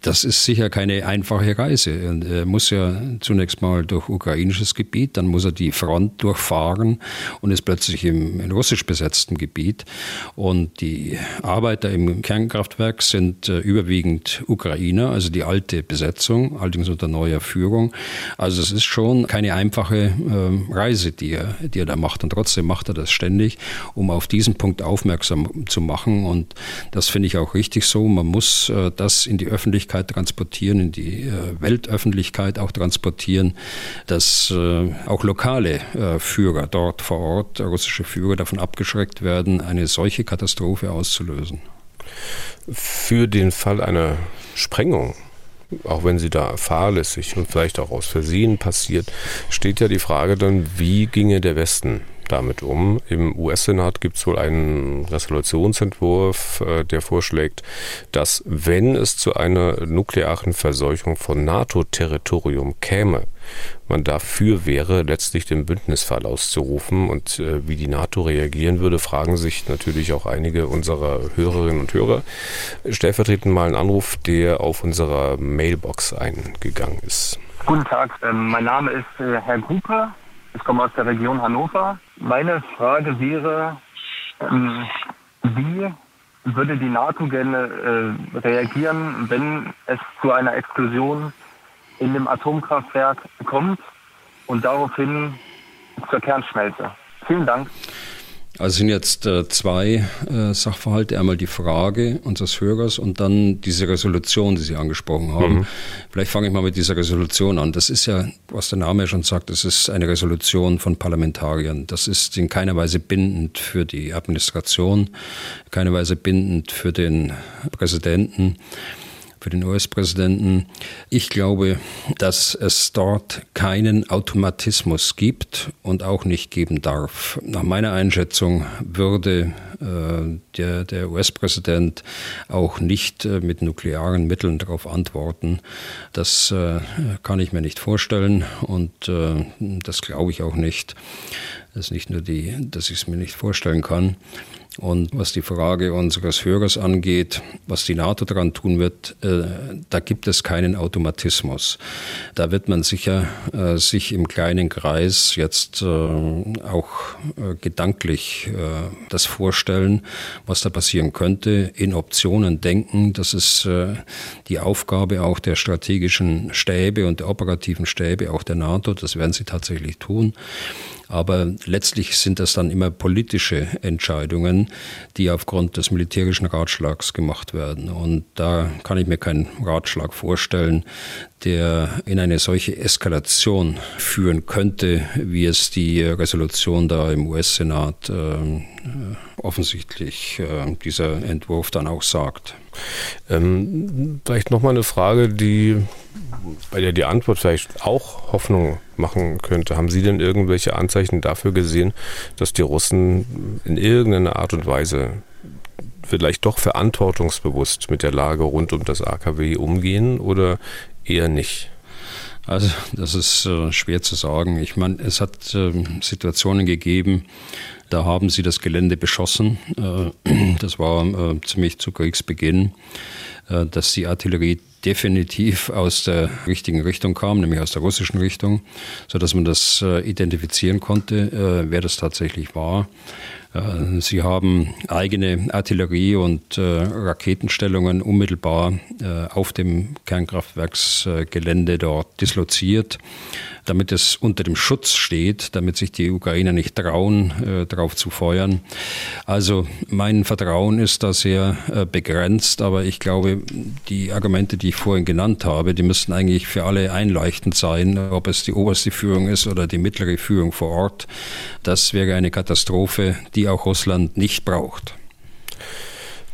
Das ist sicher keine einfache Reise. Er muss ja zunächst mal durch ukrainisches Gebiet, dann muss er die Front durchfahren und ist plötzlich im, russisch besetzten Gebiet. Und die Arbeiter im Kernkraftwerk sind überwiegend Ukrainer, also die alte Besetzung, allerdings unter neuer Führung. Also es ist schon keine einfache äh, Reise, die er, die er da macht. Und trotzdem macht er das ständig, um auf diesen Punkt aufmerksam zu machen. Und das finde ich auch richtig so. Man muss äh, das in die Öffentlichkeit transportieren, in die äh, Weltöffentlichkeit auch transportieren, dass äh, auch lokale äh, Führer dort vor Ort, russische Führer, davon abgeschreckt werden, eine solche Katastrophe auszulösen. Für den Fall einer Sprengung auch wenn sie da fahrlässig und vielleicht auch aus Versehen passiert, steht ja die Frage dann, wie ginge der Westen damit um? Im US-Senat gibt es wohl einen Resolutionsentwurf, äh, der vorschlägt, dass wenn es zu einer nuklearen Verseuchung von NATO-Territorium käme, man dafür wäre, letztlich den Bündnisfall auszurufen. Und äh, wie die NATO reagieren würde, fragen sich natürlich auch einige unserer Hörerinnen und Hörer. Stellvertretend mal ein Anruf, der auf unserer Mailbox eingegangen ist. Guten Tag, ähm, mein Name ist äh, Herr Gruppe. Ich komme aus der Region Hannover. Meine Frage wäre, ähm, wie würde die NATO gerne äh, reagieren, wenn es zu einer Explosion in dem Atomkraftwerk kommt und daraufhin zur Kernschmelze. Vielen Dank. Also sind jetzt äh, zwei äh, Sachverhalte. Einmal die Frage unseres Hörers und dann diese Resolution, die Sie angesprochen haben. Mhm. Vielleicht fange ich mal mit dieser Resolution an. Das ist ja, was der Name ja schon sagt, das ist eine Resolution von Parlamentariern. Das ist in keiner Weise bindend für die Administration, keiner Weise bindend für den Präsidenten für den US-Präsidenten. Ich glaube, dass es dort keinen Automatismus gibt und auch nicht geben darf. Nach meiner Einschätzung würde äh, der, der US-Präsident auch nicht äh, mit nuklearen Mitteln darauf antworten. Das äh, kann ich mir nicht vorstellen und äh, das glaube ich auch nicht. Das ist nicht nur die, dass ich es mir nicht vorstellen kann. Und was die Frage unseres Hörers angeht, was die NATO daran tun wird, äh, da gibt es keinen Automatismus. Da wird man sicher äh, sich im kleinen Kreis jetzt äh, auch gedanklich das vorstellen, was da passieren könnte, in Optionen denken. Das ist die Aufgabe auch der strategischen Stäbe und der operativen Stäbe, auch der NATO. Das werden sie tatsächlich tun. Aber letztlich sind das dann immer politische Entscheidungen, die aufgrund des militärischen Ratschlags gemacht werden. Und da kann ich mir keinen Ratschlag vorstellen, der in eine solche Eskalation führen könnte, wie es die Resolution da im US-Senat äh, offensichtlich äh, dieser Entwurf dann auch sagt. Ähm, vielleicht nochmal eine Frage, die bei der die Antwort vielleicht auch Hoffnung machen könnte. Haben Sie denn irgendwelche Anzeichen dafür gesehen, dass die Russen in irgendeiner Art und Weise vielleicht doch verantwortungsbewusst mit der Lage rund um das AKW umgehen oder eher nicht? Also das ist äh, schwer zu sagen. Ich meine, es hat äh, Situationen gegeben, da haben sie das Gelände beschossen. Äh, das war äh, ziemlich zu Kriegsbeginn, äh, dass die Artillerie definitiv aus der richtigen Richtung kam, nämlich aus der russischen Richtung, so dass man das identifizieren konnte, wer das tatsächlich war. Sie haben eigene Artillerie und Raketenstellungen unmittelbar auf dem Kernkraftwerksgelände dort disloziert damit es unter dem Schutz steht, damit sich die Ukrainer nicht trauen, äh, darauf zu feuern. Also mein Vertrauen ist da sehr äh, begrenzt, aber ich glaube, die Argumente, die ich vorhin genannt habe, die müssten eigentlich für alle einleuchtend sein, ob es die oberste Führung ist oder die mittlere Führung vor Ort. Das wäre eine Katastrophe, die auch Russland nicht braucht.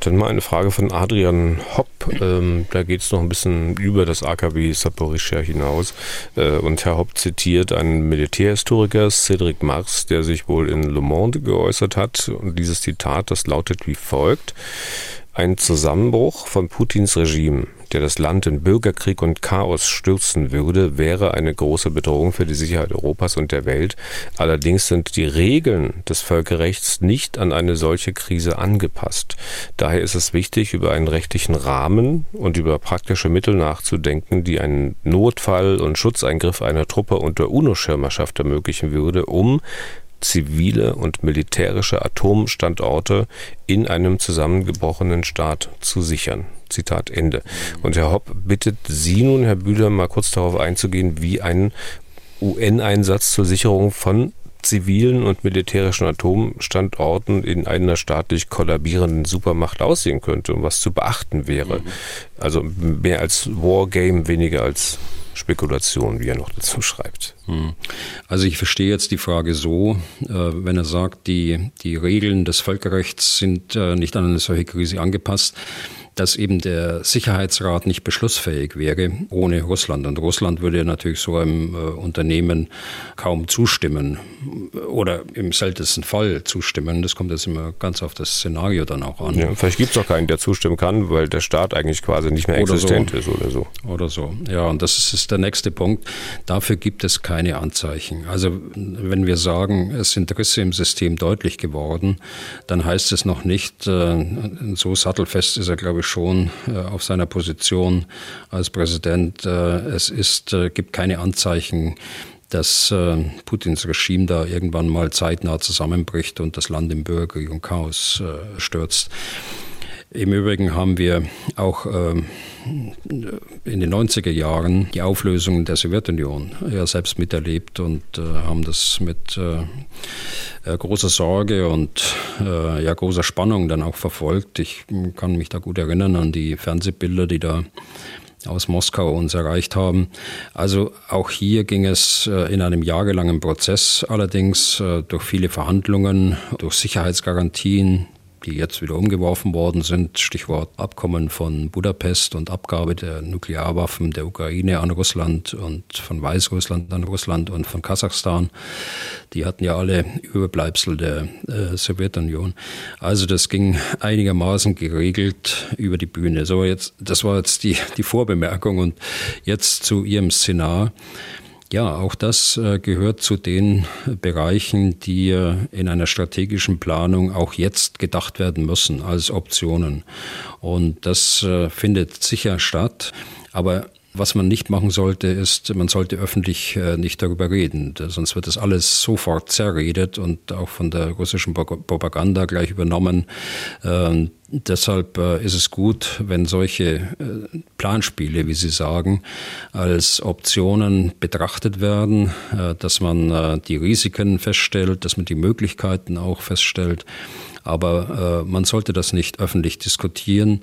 Dann mal eine Frage von Adrian Hopp. Ähm, da geht es noch ein bisschen über das AKW Saporischschja hinaus. Äh, und Herr Hopp zitiert einen Militärhistoriker, Cedric Mars, der sich wohl in Le Monde geäußert hat. Und dieses Zitat, das lautet wie folgt. Ein Zusammenbruch von Putins Regime der das Land in Bürgerkrieg und Chaos stürzen würde, wäre eine große Bedrohung für die Sicherheit Europas und der Welt. Allerdings sind die Regeln des Völkerrechts nicht an eine solche Krise angepasst. Daher ist es wichtig, über einen rechtlichen Rahmen und über praktische Mittel nachzudenken, die einen Notfall und Schutzeingriff einer Truppe unter UNO-Schirmerschaft ermöglichen würde, um zivile und militärische Atomstandorte in einem zusammengebrochenen Staat zu sichern. Zitat Ende. Und Herr Hopp bittet Sie nun, Herr Bühler, mal kurz darauf einzugehen, wie ein UN-Einsatz zur Sicherung von zivilen und militärischen Atomstandorten in einer staatlich kollabierenden Supermacht aussehen könnte und was zu beachten wäre. Mhm. Also mehr als Wargame, weniger als Spekulation, wie er noch dazu schreibt. Mhm. Also ich verstehe jetzt die Frage so, äh, wenn er sagt, die, die Regeln des Völkerrechts sind äh, nicht an eine solche Krise angepasst dass eben der Sicherheitsrat nicht beschlussfähig wäre ohne Russland. Und Russland würde natürlich so einem äh, Unternehmen kaum zustimmen oder im seltensten Fall zustimmen. Das kommt jetzt immer ganz auf das Szenario dann auch an. Ja, vielleicht gibt es auch keinen, der zustimmen kann, weil der Staat eigentlich quasi nicht mehr existent so. ist oder so. Oder so. Ja, und das ist, ist der nächste Punkt. Dafür gibt es keine Anzeichen. Also wenn wir sagen, es sind Risse im System deutlich geworden, dann heißt es noch nicht, äh, so sattelfest ist er, glaube ich, schon äh, auf seiner Position als Präsident. Äh, es ist, äh, gibt keine Anzeichen, dass Putins Regime da irgendwann mal zeitnah zusammenbricht und das Land im Bürgerkrieg und Chaos stürzt. Im Übrigen haben wir auch ähm, in den 90er Jahren die Auflösung der Sowjetunion ja selbst miterlebt und äh, haben das mit äh, äh, großer Sorge und ja, großer Spannung dann auch verfolgt. Ich kann mich da gut erinnern an die Fernsehbilder, die da aus Moskau uns erreicht haben. Also auch hier ging es in einem jahrelangen Prozess allerdings durch viele Verhandlungen, durch Sicherheitsgarantien, die jetzt wieder umgeworfen worden sind. Stichwort Abkommen von Budapest und Abgabe der Nuklearwaffen der Ukraine an Russland und von Weißrussland an Russland und von Kasachstan. Die hatten ja alle Überbleibsel der äh, Sowjetunion. Also das ging einigermaßen geregelt über die Bühne. So jetzt, das war jetzt die, die Vorbemerkung und jetzt zu Ihrem Szenar. Ja, auch das äh, gehört zu den Bereichen, die äh, in einer strategischen Planung auch jetzt gedacht werden müssen als Optionen. Und das äh, findet sicher statt. Aber was man nicht machen sollte, ist, man sollte öffentlich äh, nicht darüber reden, sonst wird das alles sofort zerredet und auch von der russischen Propaganda gleich übernommen. Ähm, deshalb äh, ist es gut, wenn solche äh, Planspiele, wie Sie sagen, als Optionen betrachtet werden, dass man die Risiken feststellt, dass man die Möglichkeiten auch feststellt aber äh, man sollte das nicht öffentlich diskutieren.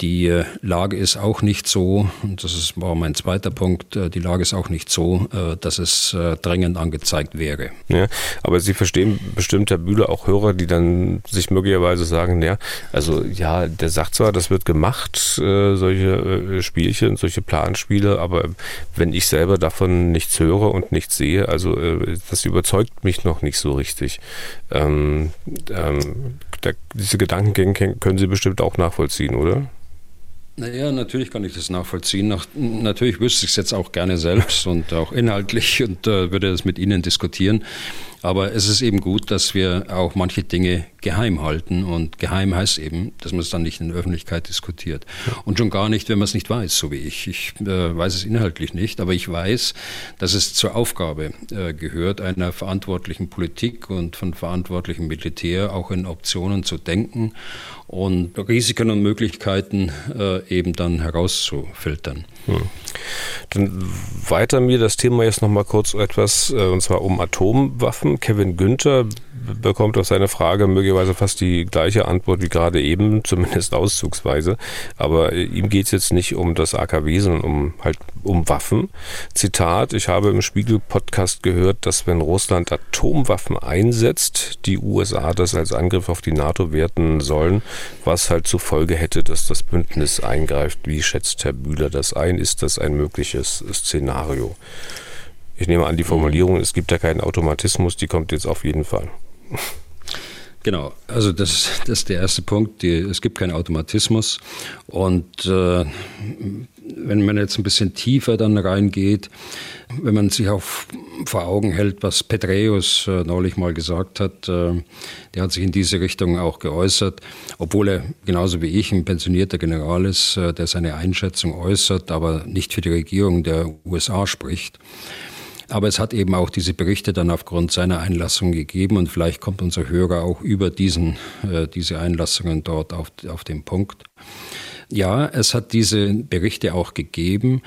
Die äh, Lage ist auch nicht so, und das ist, war mein zweiter Punkt, äh, die Lage ist auch nicht so, äh, dass es dringend angezeigt wäre. Ja, aber Sie verstehen bestimmt, Herr Bühler, auch Hörer, die dann sich möglicherweise sagen, ja, also ja, der sagt zwar, das wird gemacht, solche Spielchen, solche Planspiele, aber wenn ich selber davon nichts höre und nichts sehe, also das überzeugt mich noch nicht so richtig. Ähm, ähm, der, diese Gedankengänge können Sie bestimmt auch nachvollziehen, oder? Naja, natürlich kann ich das nachvollziehen. Nach, natürlich wüsste ich es jetzt auch gerne selbst und auch inhaltlich und äh, würde das mit Ihnen diskutieren. Aber es ist eben gut, dass wir auch manche Dinge geheim halten. Und geheim heißt eben, dass man es dann nicht in der Öffentlichkeit diskutiert. Und schon gar nicht, wenn man es nicht weiß, so wie ich. Ich äh, weiß es inhaltlich nicht, aber ich weiß, dass es zur Aufgabe äh, gehört, einer verantwortlichen Politik und von verantwortlichem Militär auch in Optionen zu denken und Risiken und Möglichkeiten äh, eben dann herauszufiltern. Hm. Dann weiter mir das Thema jetzt nochmal kurz etwas, äh, und zwar um Atomwaffen. Kevin Günther bekommt auf seine Frage möglicherweise fast die gleiche Antwort wie gerade eben, *laughs* zumindest auszugsweise. Aber äh, ihm geht es jetzt nicht um das AKW, sondern um halt um Waffen. Zitat, ich habe im Spiegel-Podcast gehört, dass wenn Russland Atomwaffen einsetzt, die USA das als Angriff auf die NATO werten sollen, was halt zur Folge hätte, dass das Bündnis eingreift. Wie schätzt Herr Bühler das ein? Ist das ein mögliches Szenario? Ich nehme an, die Formulierung, es gibt ja keinen Automatismus, die kommt jetzt auf jeden Fall. Genau, also das, das ist der erste Punkt. Die, es gibt keinen Automatismus. Und äh, wenn man jetzt ein bisschen tiefer dann reingeht, wenn man sich auch vor Augen hält, was Petreus äh, neulich mal gesagt hat, äh, der hat sich in diese Richtung auch geäußert, obwohl er genauso wie ich ein pensionierter General ist, äh, der seine Einschätzung äußert, aber nicht für die Regierung der USA spricht. Aber es hat eben auch diese Berichte dann aufgrund seiner Einlassung gegeben und vielleicht kommt unser Hörer auch über diesen, äh, diese Einlassungen dort auf, auf den Punkt. Ja, es hat diese Berichte auch gegeben,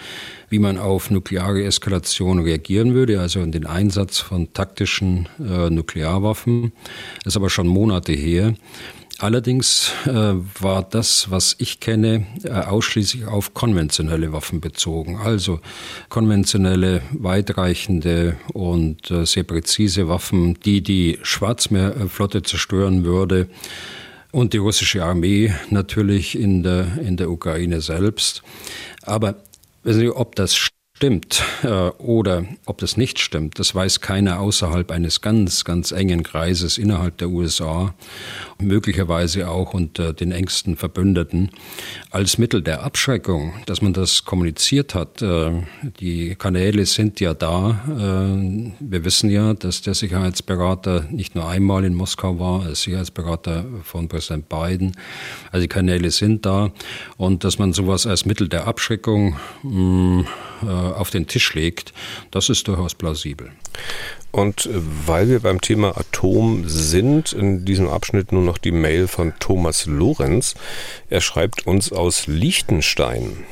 wie man auf nukleare Eskalation reagieren würde, also den Einsatz von taktischen äh, Nuklearwaffen. Das ist aber schon Monate her. Allerdings äh, war das, was ich kenne, äh, ausschließlich auf konventionelle Waffen bezogen. Also konventionelle, weitreichende und äh, sehr präzise Waffen, die die Schwarzmeerflotte zerstören würde und die russische Armee natürlich in der, in der Ukraine selbst. Aber wissen Sie, ob das stimmt äh, oder ob das nicht stimmt, das weiß keiner außerhalb eines ganz, ganz engen Kreises innerhalb der USA, möglicherweise auch unter den engsten Verbündeten. Als Mittel der Abschreckung, dass man das kommuniziert hat, äh, die Kanäle sind ja da. Äh, wir wissen ja, dass der Sicherheitsberater nicht nur einmal in Moskau war, als Sicherheitsberater von Präsident Biden. Also die Kanäle sind da und dass man sowas als Mittel der Abschreckung mh, mm, äh, auf den Tisch legt, das ist durchaus plausibel. Und weil wir beim Thema Atom sind, in diesem Abschnitt nur noch die Mail von Thomas Lorenz. Er schreibt uns aus Liechtenstein.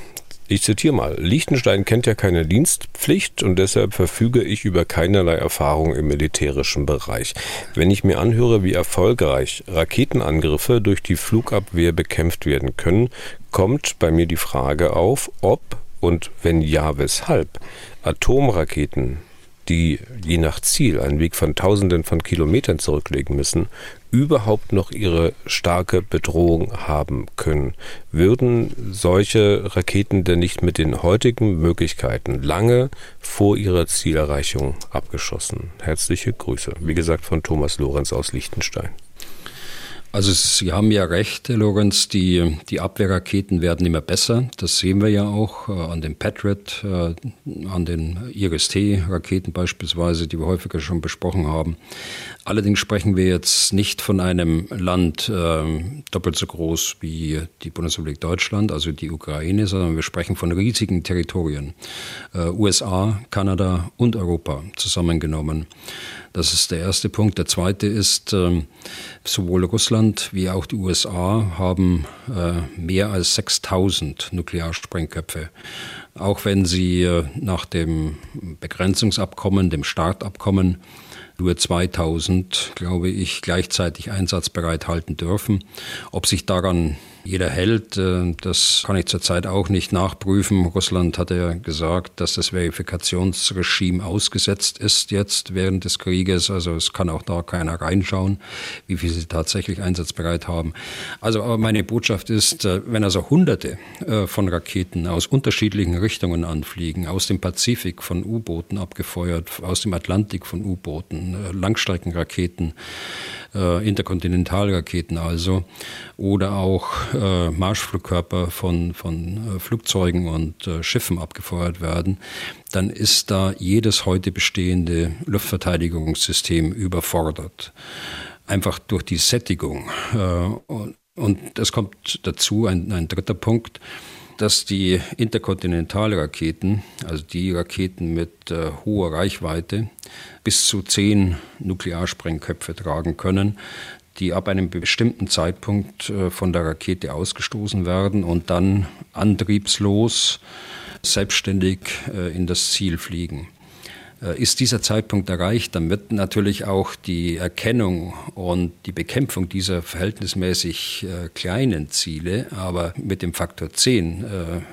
Ich zitiere mal, Liechtenstein kennt ja keine Dienstpflicht und deshalb verfüge ich über keinerlei Erfahrung im militärischen Bereich. Wenn ich mir anhöre, wie erfolgreich Raketenangriffe durch die Flugabwehr bekämpft werden können, kommt bei mir die Frage auf, ob und wenn ja, weshalb Atomraketen, die je nach Ziel einen Weg von Tausenden von Kilometern zurücklegen müssen, überhaupt noch ihre starke Bedrohung haben können. Würden solche Raketen denn nicht mit den heutigen Möglichkeiten lange vor ihrer Zielerreichung abgeschossen? Herzliche Grüße. Wie gesagt von Thomas Lorenz aus Liechtenstein. Also Sie haben ja recht, Herr Lorenz, die, die Abwehrraketen werden immer besser. Das sehen wir ja auch äh, an den Patriot, äh, an den IRIS-T-Raketen beispielsweise, die wir häufiger schon besprochen haben. Allerdings sprechen wir jetzt nicht von einem Land äh, doppelt so groß wie die Bundesrepublik Deutschland, also die Ukraine, sondern wir sprechen von riesigen Territorien. Äh, USA, Kanada und Europa zusammengenommen. Das ist der erste Punkt. Der zweite ist, ähm, sowohl Russland wie auch die USA haben äh, mehr als 6000 Nuklearsprengköpfe. Auch wenn sie äh, nach dem Begrenzungsabkommen, dem Startabkommen, nur 2000, glaube ich, gleichzeitig einsatzbereit halten dürfen. Ob sich daran jeder hält. Äh, das kann ich zurzeit auch nicht nachprüfen. Russland hat ja gesagt, dass das Verifikationsregime ausgesetzt ist jetzt während des Krieges. Also es kann auch da keiner reinschauen, wie viel sie tatsächlich einsatzbereit haben. Also aber meine Botschaft ist, äh, wenn also Hunderte äh, von Raketen aus unterschiedlichen Richtungen anfliegen, aus dem Pazifik von U-Booten abgefeuert, aus dem Atlantik von U-Booten, Langstreckenraketen, Interkontinentalraketen also, oder auch äh, Marschflugkörper von, von äh, Flugzeugen und äh, Schiffen abgefeuert werden, dann ist da jedes heute bestehende Luftverteidigungssystem überfordert. Einfach durch die Sättigung. Äh, und es kommt dazu ein, ein dritter Punkt dass die Interkontinentalraketen, also die Raketen mit äh, hoher Reichweite, bis zu zehn Nuklearsprengköpfe tragen können, die ab einem bestimmten Zeitpunkt äh, von der Rakete ausgestoßen werden und dann antriebslos selbstständig äh, in das Ziel fliegen. Äh, ist dieser Zeitpunkt erreicht, dann wird natürlich auch die Erkennung und die Bekämpfung dieser verhältnismäßig kleinen Ziele, aber mit dem Faktor 10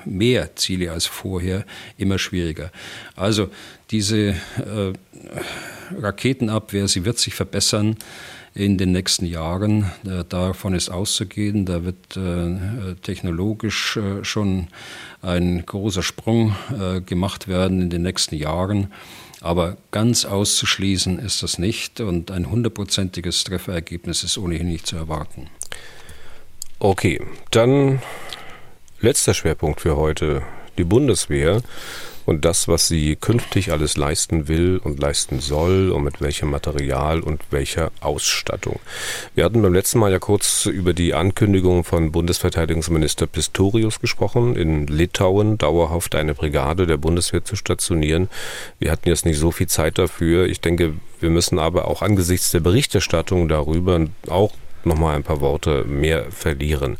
mehr Ziele als vorher, immer schwieriger. Also diese Raketenabwehr, sie wird sich verbessern in den nächsten Jahren. Äh, davon ist auszugehen. Da wird äh, technologisch äh, schon ein großer Sprung gemacht werden in den nächsten Jahren. Aber ganz auszuschließen ist das nicht und ein hundertprozentiges Trefferergebnis ist ohnehin nicht zu erwarten. Okay, dann letzter Schwerpunkt für heute, die Bundeswehr. Und das, was sie künftig alles leisten will und leisten soll und mit welchem Material und welcher Ausstattung. Wir hatten beim letzten Mal ja kurz über die Ankündigung von Bundesverteidigungsminister Pistorius gesprochen, in Litauen dauerhaft eine Brigade der Bundeswehr zu stationieren. Wir hatten jetzt nicht so viel Zeit dafür. Ich denke, wir müssen aber auch angesichts der Berichterstattung darüber auch nochmal ein paar Worte mehr verlieren.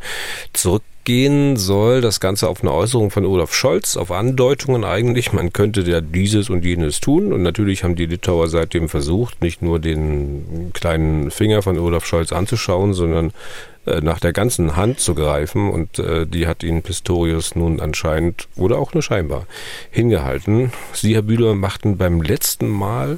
Zurückgehen soll das Ganze auf eine Äußerung von Olaf Scholz, auf Andeutungen eigentlich, man könnte ja dieses und jenes tun. Und natürlich haben die Litauer seitdem versucht, nicht nur den kleinen Finger von Olaf Scholz anzuschauen, sondern nach der ganzen Hand zu greifen und äh, die hat ihn Pistorius nun anscheinend oder auch nur scheinbar hingehalten. Sie, Herr Bühler, machten beim letzten Mal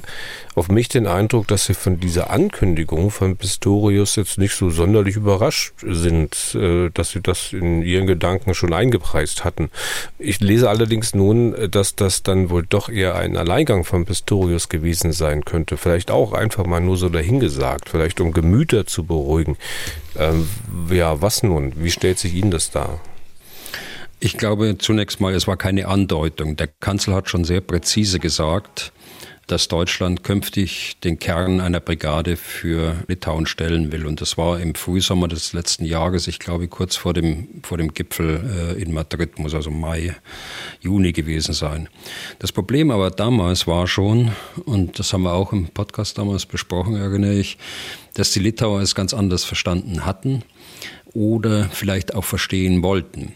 auf mich den Eindruck, dass Sie von dieser Ankündigung von Pistorius jetzt nicht so sonderlich überrascht sind, äh, dass Sie das in Ihren Gedanken schon eingepreist hatten. Ich lese allerdings nun, dass das dann wohl doch eher ein Alleingang von Pistorius gewesen sein könnte. Vielleicht auch einfach mal nur so dahingesagt, vielleicht um Gemüter zu beruhigen. Ähm, ja, was nun? Wie stellt sich Ihnen das dar? Ich glaube zunächst mal, es war keine Andeutung. Der Kanzler hat schon sehr präzise gesagt, dass Deutschland künftig den Kern einer Brigade für Litauen stellen will. Und das war im Frühsommer des letzten Jahres, ich glaube kurz vor dem, vor dem Gipfel äh, in Madrid, muss also Mai, Juni gewesen sein. Das Problem aber damals war schon, und das haben wir auch im Podcast damals besprochen, erinnere ich, dass die Litauer es ganz anders verstanden hatten oder vielleicht auch verstehen wollten.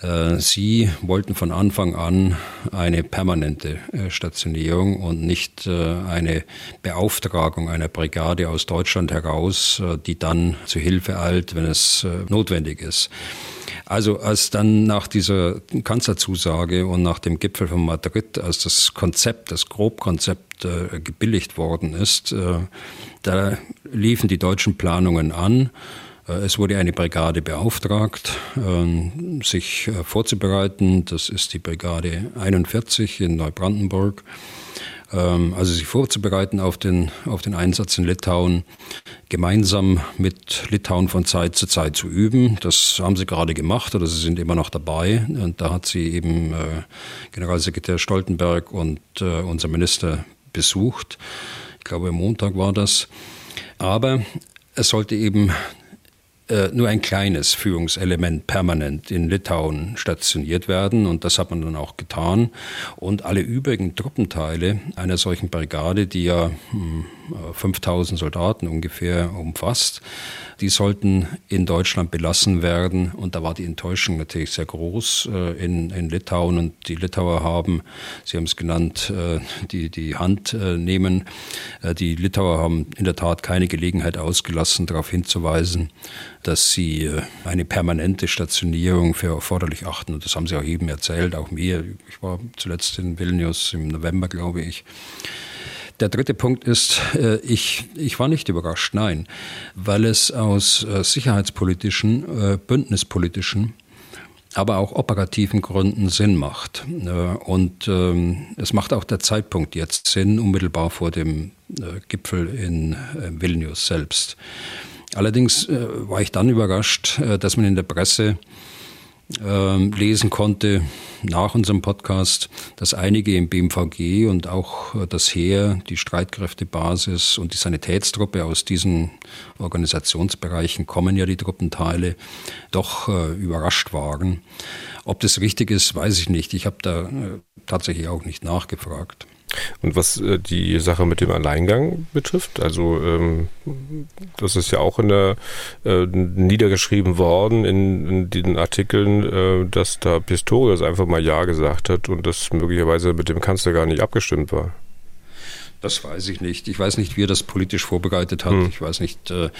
Äh, sie wollten von Anfang an eine permanente äh, Stationierung und nicht äh, eine Beauftragung einer Brigade aus Deutschland heraus, die dann zu Hilfe eilt, wenn es notwendig ist. Also als dann nach dieser Kanzlerzusage und nach dem Gipfel von Madrid, als das Konzept, das Grobkonzept gebilligt worden ist, da liefen die deutschen Planungen an. Äh, es wurde eine Brigade beauftragt, ähm, sich äh, vorzubereiten. Das ist die Brigade 41 in Neubrandenburg. Ähm, also sich vorzubereiten auf den, auf den Einsatz in Litauen, gemeinsam mit Litauen von Zeit zu Zeit zu üben. Das haben sie gerade gemacht oder sie sind immer noch dabei. Und da hat sie eben äh, Generalsekretär Stoltenberg und unser Minister besucht. Ich glaube, Montag war das. Aber es sollte eben äh, nur ein kleines Führungselement permanent in Litauen stationiert werden und das hat man dann auch getan. Und alle übrigen Truppenteile einer solchen Brigade, die ja 5000 hm, Soldaten ungefähr umfasst, die sollten in Deutschland belassen werden. Und da war die Enttäuschung natürlich sehr groß äh, in, in Litauen. Und die Litauer haben, Sie haben es genannt, äh, die, die Hand äh, nehmen. Die Litauer haben in der Tat keine Gelegenheit ausgelassen, darauf hinzuweisen, dass sie eine permanente Stationierung für erforderlich achten. Und das haben sie auch jedem erzählt, auch mir. Ich war zuletzt in Vilnius im November, glaube ich. Der dritte Punkt ist, äh, ich, ich war nicht überrascht, nein, weil es aus äh, sicherheitspolitischen, äh, bündnispolitischen, aber auch operativen Gründen Sinn macht. Und ähm, es macht auch der Zeitpunkt jetzt Sinn, unmittelbar vor dem Gipfel in Vilnius selbst. Allerdings war ich dann überrascht, dass man in der Presse lesen konnte nach unserem Podcast, dass einige im BMVG und auch äh, das Heer, die Streitkräftebasis und die Sanitätstruppe aus diesen Organisationsbereichen kommen ja die Truppenteile, doch äh, überrascht waren. Ob das richtig ist, weiß ich nicht. Ich habe da äh, tatsächlich auch nicht nachgefragt. Und was äh, die Sache mit dem Alleingang betrifft, also ähm, das ist ja auch in der, äh, niedergeschrieben worden in, in den Artikeln, äh, dass da Pistorius einfach mal Ja gesagt hat und das möglicherweise mit dem Kanzler gar nicht abgestimmt war. Das weiß ich nicht. Ich weiß nicht, wie er das politisch vorbereitet hat. Hm. Ich weiß nicht. Äh,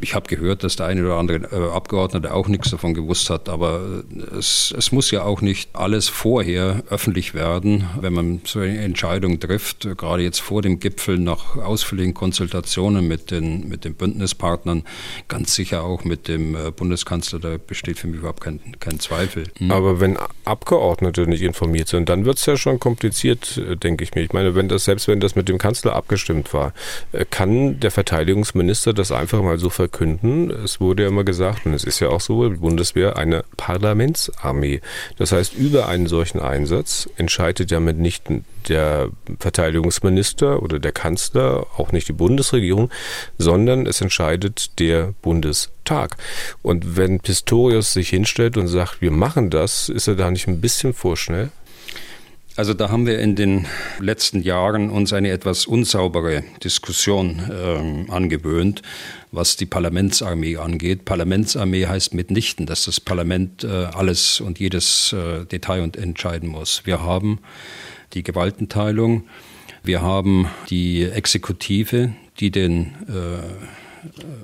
ich habe gehört, dass der eine oder andere äh, Abgeordnete auch nichts davon gewusst hat. Aber äh, es, es muss ja auch nicht alles vorher öffentlich werden, wenn man so eine Entscheidung trifft. Gerade jetzt vor dem Gipfel nach ausführlichen Konsultationen mit den, mit den Bündnispartnern, ganz sicher auch mit dem Bundeskanzler. Da besteht für mich überhaupt kein, kein Zweifel. Hm. Aber wenn Abgeordnete nicht informiert sind, dann wird es ja schon kompliziert, denke ich mir. Ich meine, wenn das selbst wenn das mit dem dem Kanzler abgestimmt war. Äh, kann der Verteidigungsminister das einfach mal so verkünden? Es wurde ja immer gesagt, und es ist ja auch so, die Bundeswehr eine Parlamentsarmee. Das heißt, über einen solchen Einsatz entscheidet ja mitnichten der Verteidigungsminister oder der Kanzler, auch nicht die Bundesregierung, sondern es entscheidet der Bundestag. Und wenn Pistorius sich hinstellt und sagt, wir machen das, ist er da nicht ein bisschen vorschnell? Also da haben wir in den letzten Jahren uns eine etwas unsaubere Diskussion äh, angewöhnt, was die Parlamentsarmee angeht. Parlamentsarmee heißt mitnichten, dass das Parlament äh, alles und jedes äh, Detail und entscheiden muss. Wir haben die Gewaltenteilung, wir haben die Exekutive, die den äh,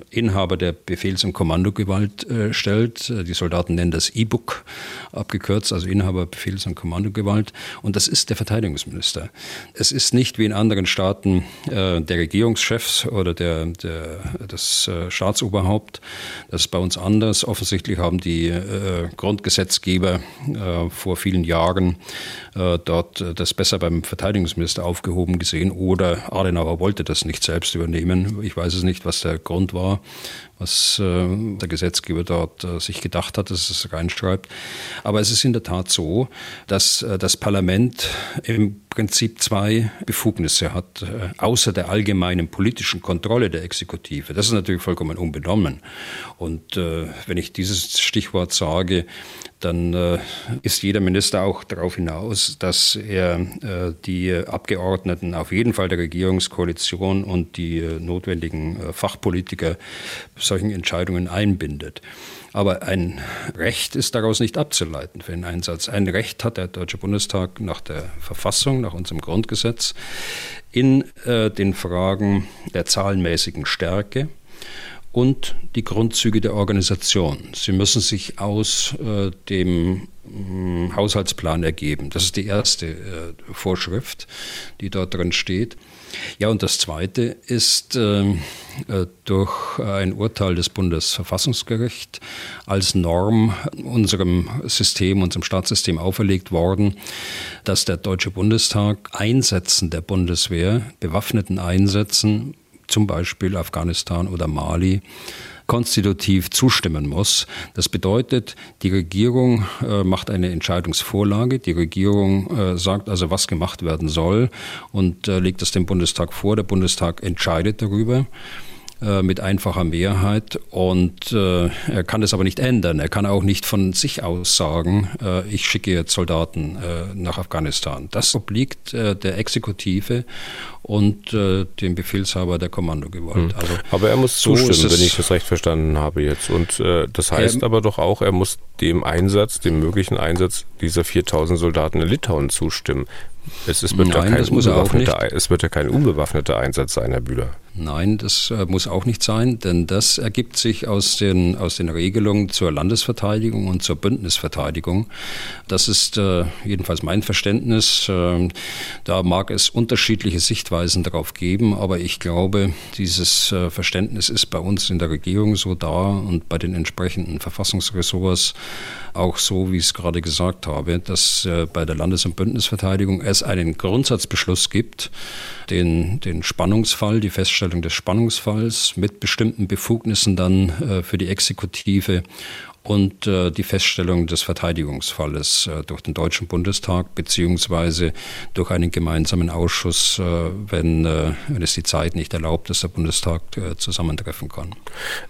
Inhaber der Befehls- und Kommandogewalt äh, stellt. Die Soldaten nennen das E-Book abgekürzt, also Inhaber Befehls- und Kommandogewalt. Und das ist der Verteidigungsminister. Es ist nicht wie in anderen Staaten äh, der Regierungschef oder der, der, das äh, Staatsoberhaupt. Das ist bei uns anders. Offensichtlich haben die äh, Grundgesetzgeber äh, vor vielen Jahren äh, dort das besser beim Verteidigungsminister aufgehoben gesehen oder Adenauer wollte das nicht selbst übernehmen. Ich weiß es nicht, was der Grund war, was äh, der Gesetzgeber dort äh, sich gedacht hat, dass es reinschreibt. Aber es ist in der Tat so, dass äh, das Parlament im Prinzip zwei Befugnisse hat, außer der allgemeinen politischen Kontrolle der Exekutive. Das ist natürlich vollkommen unbenommen. Und wenn ich dieses Stichwort sage, dann äh, ist jeder Minister auch darauf hinaus, dass er äh, die Abgeordneten auf jeden Fall der Regierungskoalition und die äh, notwendigen Fachpolitiker solchen Entscheidungen einbindet. Aber ein Recht ist daraus nicht abzuleiten für den Einsatz. Ein Recht hat der Deutsche Bundestag nach der Verfassung, nach unserem Grundgesetz, in äh, den Fragen der zahlenmäßigen Stärke, und die Grundzüge der Organisation. Sie müssen sich aus äh, dem äh, Haushaltsplan ergeben. Das ist die erste äh, Vorschrift, die dort drin steht. Ja, und das Zweite ist ähm, äh, durch ein Urteil des Bundesverfassungsgerichts als Norm unserem System, unserem Staatssystem auferlegt worden, dass der Deutsche Bundestag Einsätzen der Bundeswehr, bewaffneten Einsätzen zum Beispiel Afghanistan oder Mali, konstitutiv zustimmen muss. Das bedeutet, die Regierung äh, macht eine Entscheidungsvorlage, die Regierung äh, sagt also, was gemacht werden soll und äh, legt es dem Bundestag vor. Der Bundestag entscheidet darüber. Äh, mit einfacher Mehrheit und äh, er kann es aber nicht ändern. Er kann auch nicht von sich aus sagen, äh, ich schicke jetzt Soldaten äh, nach Afghanistan. Das obliegt äh, der Exekutive und dem Befehlshaber der Kommandogewalt. Hm. Also, aber er muss so zustimmen, wenn ich das recht verstanden habe jetzt. Und das heißt aber doch auch, er muss dem Einsatz, dem möglichen Einsatz dieser 4000 Soldaten in Litauen zustimmen. Es, es, wird Nein, ja kein unbewaffneter, es wird ja kein unbewaffneter Einsatz sein, Herr Bühler. Nein, das äh, muss auch nicht sein, denn das ergibt sich aus den, aus den Regelungen zur Landesverteidigung und zur Bündnisverteidigung. Das ist äh, jedenfalls mein Verständnis. Äh, da mag es unterschiedliche Sichtweisen darauf geben, aber ich glaube, dieses äh, Verständnis ist bei uns in der Regierung so da und bei den entsprechenden Verfassungsressorts auch so, wie ich es gerade gesagt habe, dass äh, bei der Landes- und Bündnisverteidigung es einen Grundsatzbeschluss gibt, den, den Spannungsfall, die Feststellung des Spannungsfalls mit bestimmten Befugnissen dann äh, für die Exekutive und äh, die Feststellung des Verteidigungsfalles äh, durch den Deutschen Bundestag beziehungsweise durch einen gemeinsamen Ausschuss, äh, wenn, äh, wenn es die Zeit nicht erlaubt, dass der Bundestag äh, zusammentreffen kann.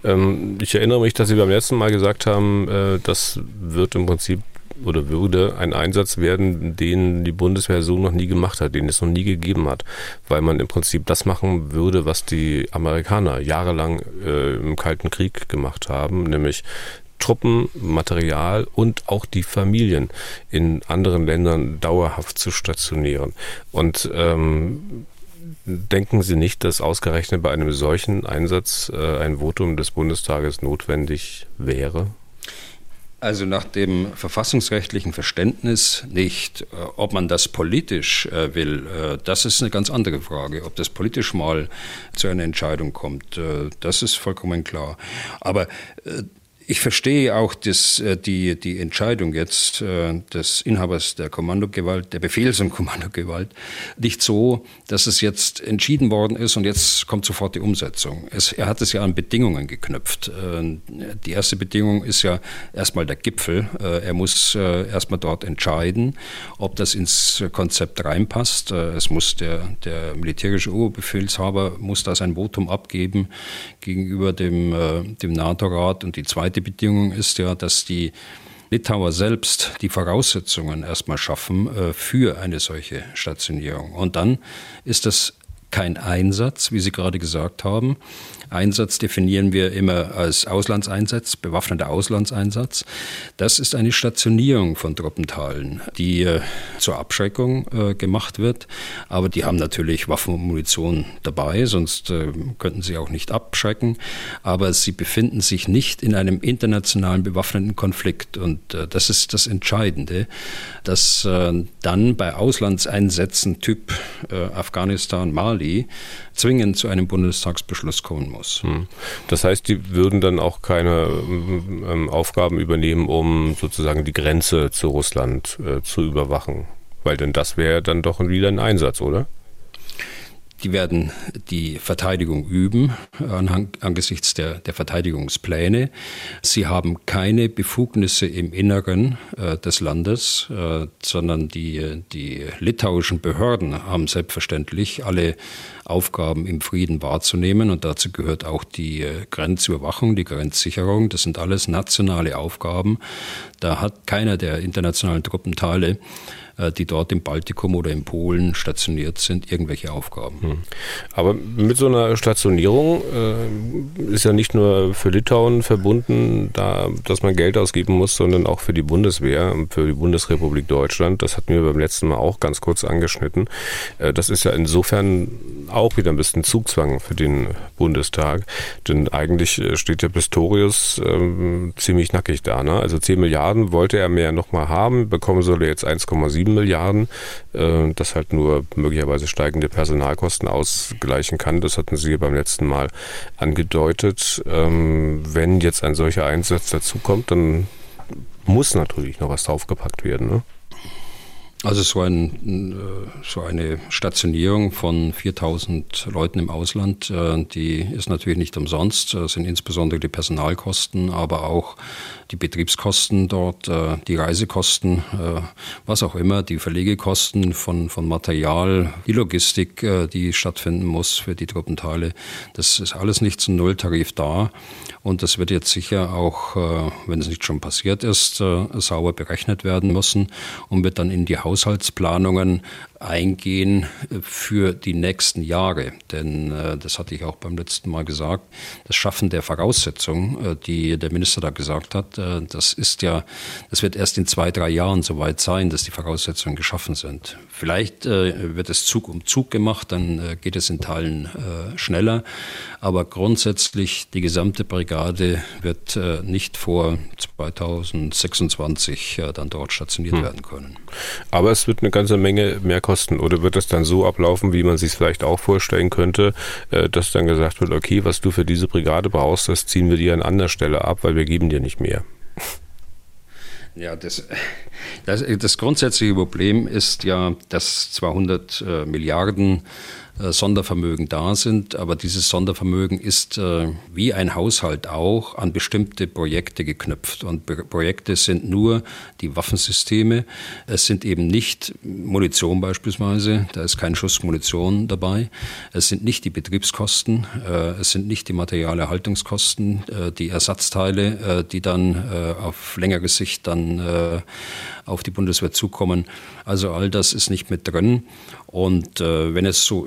Ähm, ich erinnere mich, dass Sie beim letzten Mal gesagt haben, äh, das wird im Prinzip oder würde ein Einsatz werden, den die Bundeswehr so noch nie gemacht hat, den es noch nie gegeben hat, weil man im Prinzip das machen würde, was die Amerikaner jahrelang äh, im Kalten Krieg gemacht haben, nämlich Truppen, Material und auch die Familien in anderen Ländern dauerhaft zu stationieren. Und ähm, denken Sie nicht, dass ausgerechnet bei einem solchen Einsatz äh, ein Votum des Bundestages notwendig wäre? Also nach dem verfassungsrechtlichen Verständnis nicht. Äh, ob man das politisch äh, will, äh, das ist eine ganz andere Frage. Ob das politisch mal zu einer Entscheidung kommt, das ist vollkommen klar. Aber ich verstehe auch das, äh, die, die Entscheidung jetzt äh, des Inhabers der Kommandogewalt, der Befehls- und Kommandogewalt, nicht so, dass es jetzt entschieden worden ist und jetzt kommt sofort die Umsetzung. Es, er hat es ja an Bedingungen geknüpft. Äh, die erste Bedingung ist ja erstmal der Gipfel. Er muss erstmal dort entscheiden, ob das ins Konzept reinpasst. Es muss der, der militärische Oberbefehlshaber muss da sein Votum abgeben gegenüber dem, dem NATO-Rat und die zweite zweite Bedingung ist ja, dass die Litauer selbst die Voraussetzungen erstmal schaffen äh, für eine solche Stationierung. Und dann ist das kein Einsatz, wie Sie gerade gesagt haben. Einsatz definieren wir immer als Auslandseinsatz, bewaffneter Auslandseinsatz. Das ist eine Stationierung von Truppenteilen, die äh, zur Abschreckung äh, gemacht wird. Aber die haben natürlich Waffen und Munition dabei, sonst äh, könnten sie auch nicht abschrecken. Aber sie befinden sich nicht in einem internationalen bewaffneten Konflikt. Und äh, das ist das Entscheidende, dass äh, dann bei Auslandseinsätzen Typ Afghanistan, Mali zwingend zu einem Bundestagsbeschluss kommen muss. Hm. Das heißt, die würden dann auch keine ähm, ähm, Aufgaben übernehmen, um sozusagen die Grenze zu Russland äh, zu überwachen. Weil denn das wäre dann doch wieder ein Einsatz, oder? Die werden die Verteidigung üben angesichts der, der Verteidigungspläne. Sie haben keine Befugnisse im Inneren äh, des Landes, äh, sondern die, die litauischen Behörden haben selbstverständlich alle Aufgaben im Frieden wahrzunehmen. Und dazu gehört auch die äh, Grenzüberwachung, die Grenzsicherung. Das sind alles nationale Aufgaben. Da hat keiner der internationalen Truppenteile äh, die dort im Baltikum oder in Polen stationiert sind, irgendwelche Aufgaben. Hm. Aber mit so einer Stationierung äh, ist ja nicht nur für Litauen verbunden, da, dass man Geld ausgeben muss, sondern auch für die Bundeswehr, für die Bundesrepublik Deutschland. Das hatten wir beim letzten Mal auch ganz kurz angeschnitten. Äh, das ist ja insofern auch wieder ein bisschen Zugzwang für den Bundestag, denn eigentlich äh, steht der Pistorius ähm, ziemlich nackig da. Ne? Also 10 Milliarden wollte er mehr nochmal haben, bekommen soll er jetzt 1,7 Milliarden, äh, das halt nur möglicherweise steigende Personalkosten ausgleichen kann. Das hatten Sie beim letzten Mal angedeutet. Ähm, wenn jetzt ein solcher Einsatz dazukommt, dann muss natürlich noch was draufgepackt werden. Ne? Also so, ein, äh, so eine Stationierung von 4000 Leuten im Ausland, äh, die ist natürlich nicht umsonst, das sind insbesondere die Personalkosten, aber auch die Betriebskosten dort, äh, die Reisekosten, was auch immer, die Verlegekosten von, von Material, die Logistik, die stattfinden muss für die Truppenteile. Das ist alles nicht zum Nulltarif da. Und das wird jetzt sicher auch, wenn es nicht schon passiert ist, sauber berechnet werden müssen und wird dann in die Haus Haushaltsplanungen eingehen für die nächsten Jahre. Denn äh, das hatte ich auch beim letzten Mal gesagt, das Schaffen der Voraussetzungen, äh, die der Minister da gesagt hat, äh, das ist ja, das wird erst in zwei, drei Jahren soweit sein, dass die Voraussetzungen geschaffen sind. Vielleicht wird es Zug um Zug gemacht, dann geht es in Teilen schneller. Aber grundsätzlich die gesamte Brigade wird nicht vor 2026 dann dort stationiert hm. werden können. Aber es wird eine ganze Menge mehr kosten kosten? Oder wird das dann so ablaufen, wie man sich vielleicht auch vorstellen könnte, äh, dass dann gesagt wird, okay, was du für diese Brigade brauchst, das ziehen wir dir an anderer Stelle ab, weil wir geben dir nicht mehr? Ja, das, das, das grundsätzliche Problem ist ja, dass 200 äh, Milliarden Sondervermögen da sind. Aber dieses Sondervermögen ist äh, wie ein Haushalt auch an bestimmte Projekte geknüpft. Und Projekte sind nur die Waffensysteme. Es sind eben nicht Munition beispielsweise, da ist kein Schuss Munition dabei. Es sind nicht die Betriebskosten, äh, es sind nicht die Materialerhaltungskosten, die Ersatzteile, die dann auf längere Sicht dann auf die Bundeswehr zukommen. Also all das ist nicht mit drin. Und äh, wenn es so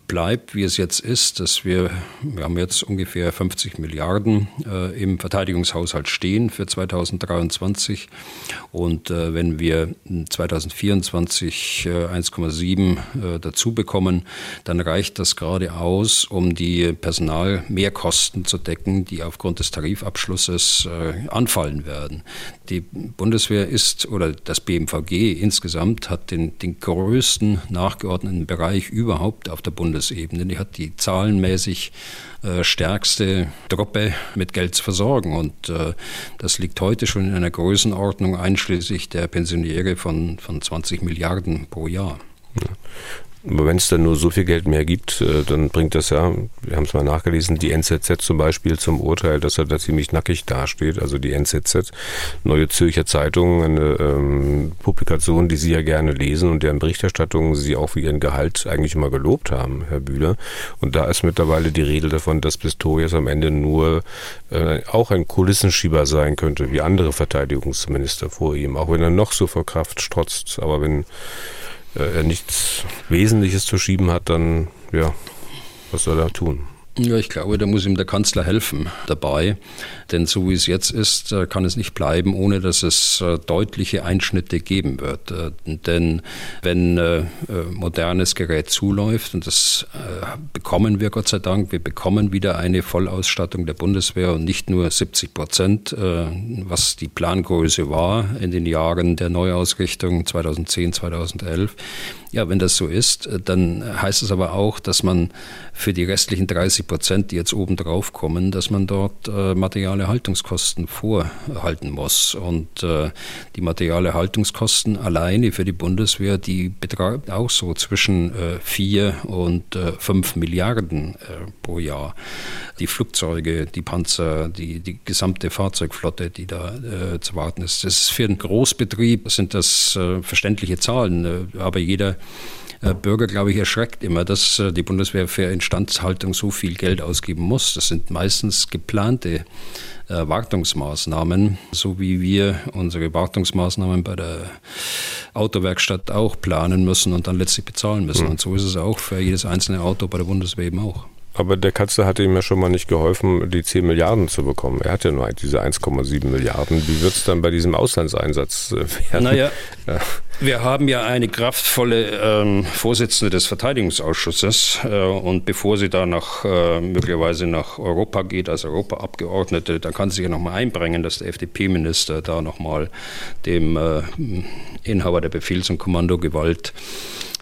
bleibt, wie es jetzt ist, dass wir, wir haben jetzt ungefähr 50 Milliarden äh, im Verteidigungshaushalt stehen für 2023 und äh, wenn wir 2024 äh, 1,7 äh, dazu bekommen, dann reicht das gerade aus, um die Personalmehrkosten zu decken, die aufgrund des Tarifabschlusses äh, anfallen werden. Die Bundeswehr ist oder das BMVG insgesamt hat den, den größten nachgeordneten Bereich überhaupt auf der Bundeswehr Bundesebene. Die hat die zahlenmäßig äh, stärkste Truppe mit Geld zu versorgen. Und äh, das liegt heute schon in einer Größenordnung einschließlich der Pensionäre von, von 20 Milliarden pro Jahr. Aber wenn es dann nur so viel Geld mehr gibt, äh, dann bringt das ja, wir haben es mal nachgelesen, die NZZ zum Beispiel zum Urteil, dass er da ziemlich nackig dasteht. Also die NZZ, Neue Zürcher Zeitung, eine ähm, Publikation, die Sie ja gerne lesen und deren Berichterstattung Sie auch für Ihren Gehalt eigentlich immer gelobt haben, Herr Bühler. Und da ist mittlerweile die Rede davon, dass Pistorius am Ende nur äh, auch ein Kulissenschieber sein könnte, wie andere Verteidigungsminister vor ihm, auch wenn er noch so vor Kraft strotzt. Aber wenn äh, er nichts Wesentliches zu schieben hat, dann ja, was soll er tun? Ja, ich glaube, da muss ihm der Kanzler helfen dabei. Denn so wie es jetzt ist, äh, kann es nicht bleiben, ohne dass es äh, deutliche Einschnitte geben wird. Äh, denn wenn modernes Gerät zuläuft, und das bekommen wir Gott sei Dank, wir bekommen wieder eine Vollausstattung der Bundeswehr und nicht nur 70 Prozent, was die Plangröße war in den Jahren der Neuausrichtung 2010, 2011. Ja, wenn das so ist, dann heißt es aber auch, dass man für die restlichen 30 Prozent, die jetzt oben drauf kommen, dass man dort Material Haltungskosten vorhalten muss. Und äh, die Haltungskosten alleine für die Bundeswehr, die betragen auch so zwischen äh, 4 und äh, 5 Milliarden äh, pro Jahr. Die Flugzeuge, die Panzer, die, die gesamte Fahrzeugflotte, die da äh, zu warten ist. Das ist für einen Großbetrieb sind das äh, verständliche Zahlen, äh, aber jeder Bürger, glaube ich, erschreckt immer, dass äh, die Bundeswehr für Instandhaltung so viel Geld ausgeben muss. Das sind meistens geplante äh, Wartungsmaßnahmen, so wie wir unsere Wartungsmaßnahmen bei der Autowerkstatt auch planen müssen und dann letztlich bezahlen müssen. Mhm. Und so ist es auch für jedes einzelne Auto bei der Bundeswehr eben auch. Aber der Kanzler hatte ihm ja schon mal nicht geholfen, die 10 Milliarden zu bekommen. Er hat ja nur diese 1,7 Milliarden. Wie wird es dann bei diesem Auslandseinsatz äh, werden? Naja, ja. wir haben ja eine kraftvolle ähm, Vorsitzende des Verteidigungsausschusses. Äh, und bevor sie da nach, äh, möglicherweise nach Europa geht, als Europaabgeordnete, da kann sie sich ja nochmal einbringen, dass der FDP-Minister da nochmal dem äh, Inhaber der Befehls- und Kommandogewalt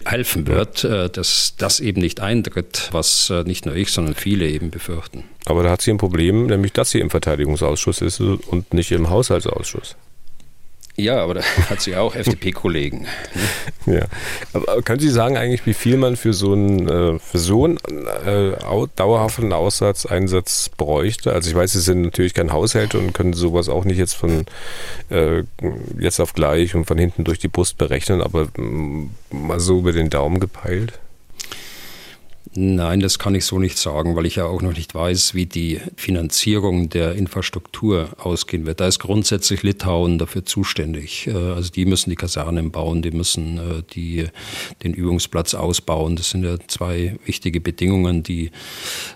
helfen wird, äh, dass das eben nicht eintritt, was äh, nicht nur ich, sondern viele eben befürchten. Aber da hat sie ein Problem, nämlich dass sie im Verteidigungsausschuss ist und nicht im Haushaltsausschuss. Ja, aber da *laughs* hat sie auch FDP-Kollegen. ja. Aber können Sie sagen eigentlich, wie viel man für so einen, äh, für so einen äh, dauerhaften Aussatzeinsatz bräuchte? Also ich weiß, Sie sind natürlich kein Haushälter und können sowas auch nicht jetzt von äh, jetzt auf gleich und von hinten durch die Brust berechnen, aber mm, mal so über den Daumen gepeilt? Nein, das kann ich so nicht sagen, weil ich ja auch noch nicht weiß, wie die Finanzierung der Infrastruktur ausgehen wird. Da ist grundsätzlich Litauen dafür zuständig. Äh, also die müssen die Kasernen bauen, die müssen äh, die, den Übungsplatz ausbauen. Das sind ja zwei wichtige Bedingungen, die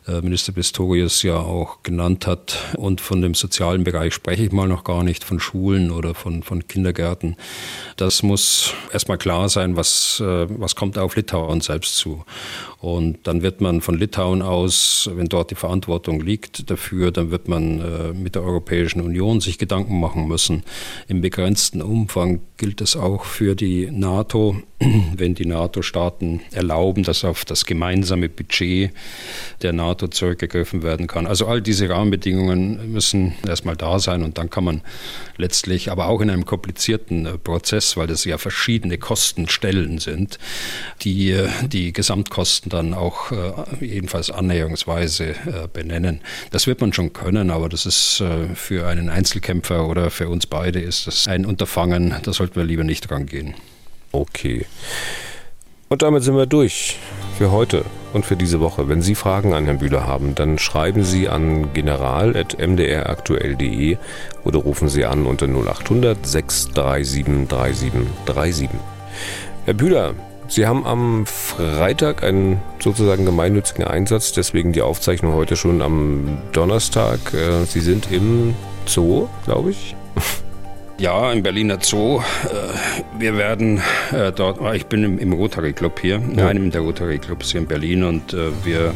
äh, Minister Pistorius ja auch genannt hat. Und von dem sozialen Bereich spreche ich mal noch gar nicht, von Schulen oder von, von Kindergärten. Das muss erstmal klar sein, was, was kommt auf Litauen selbst zu. Und dann wird man von Litauen aus, wenn dort die Verantwortung liegt dafür, dann wird man äh, mit der Europäischen Union sich Gedanken machen müssen. Im begrenzten Umfang gilt es auch für die NATO, *clears throat* wenn die NATO-Staaten erlauben, dass auf das gemeinsame Budget der NATO zurückgegriffen werden kann. Also all diese Rahmenbedingungen müssen erstmal da sein und dann kann man letztlich, aber auch in einem komplizierten äh, Prozess, weil das ja verschiedene Kostenstellen sind, die äh, die Gesamtkosten dann auch äh, jedenfalls annäherungsweise äh, benennen. Das wird man schon können, aber das ist für einen Einzelkämpfer oder für uns beide ist das ein Unterfangen, da sollten wir lieber nicht rangehen. Okay. Und damit sind wir durch für heute und für diese Woche. Wenn Sie Fragen an Herrn Bühler haben, dann schreiben Sie an general.mdraktuell.de oder rufen Sie an unter 0800 637 3737. Herr Bühler, Sie haben am Freitag einen sozusagen gemeinnützigen Einsatz, deswegen die Aufzeichnung heute schon am Donnerstag. Äh, Sie sind im Zoo, glaube ich. *laughs* Ja, im Berliner Zoo. Äh, wir werden äh, dort, ah, ich bin im, Rotary Club hier, in ja. einem der Rotary Clubs hier in Berlin und wir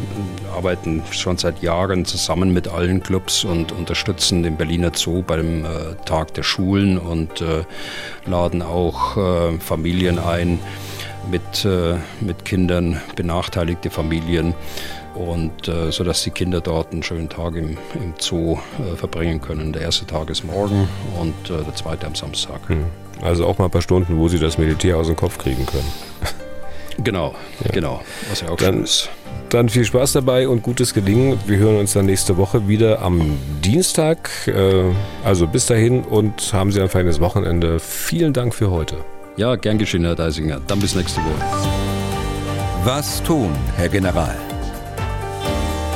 arbeiten schon seit Jahren zusammen mit allen Clubs und unterstützen den Berliner Zoo bei dem Tag der Schulen und laden auch Familien ein mit, äh, mit Kindern, benachteiligte Familien und äh, so dass die Kinder dort einen schönen Tag im, im Zoo äh, verbringen können. Der erste Tag ist morgen und äh, der zweite am Samstag. Hm. Also auch mal ein paar Stunden, wo sie das Militär aus dem Kopf kriegen können. *laughs* Genau, ja. genau, was ja auch dann, schön ist. Dann viel Spaß dabei und gutes Gelingen. Wir hören uns dann nächste Woche wieder am Dienstag. Äh, also bis dahin und haben Sie ein feines Wochenende. Vielen Dank für heute. Ja, gern geschehen, Herr Deisinger. Dann bis nächste Woche. Was tun, Herr General?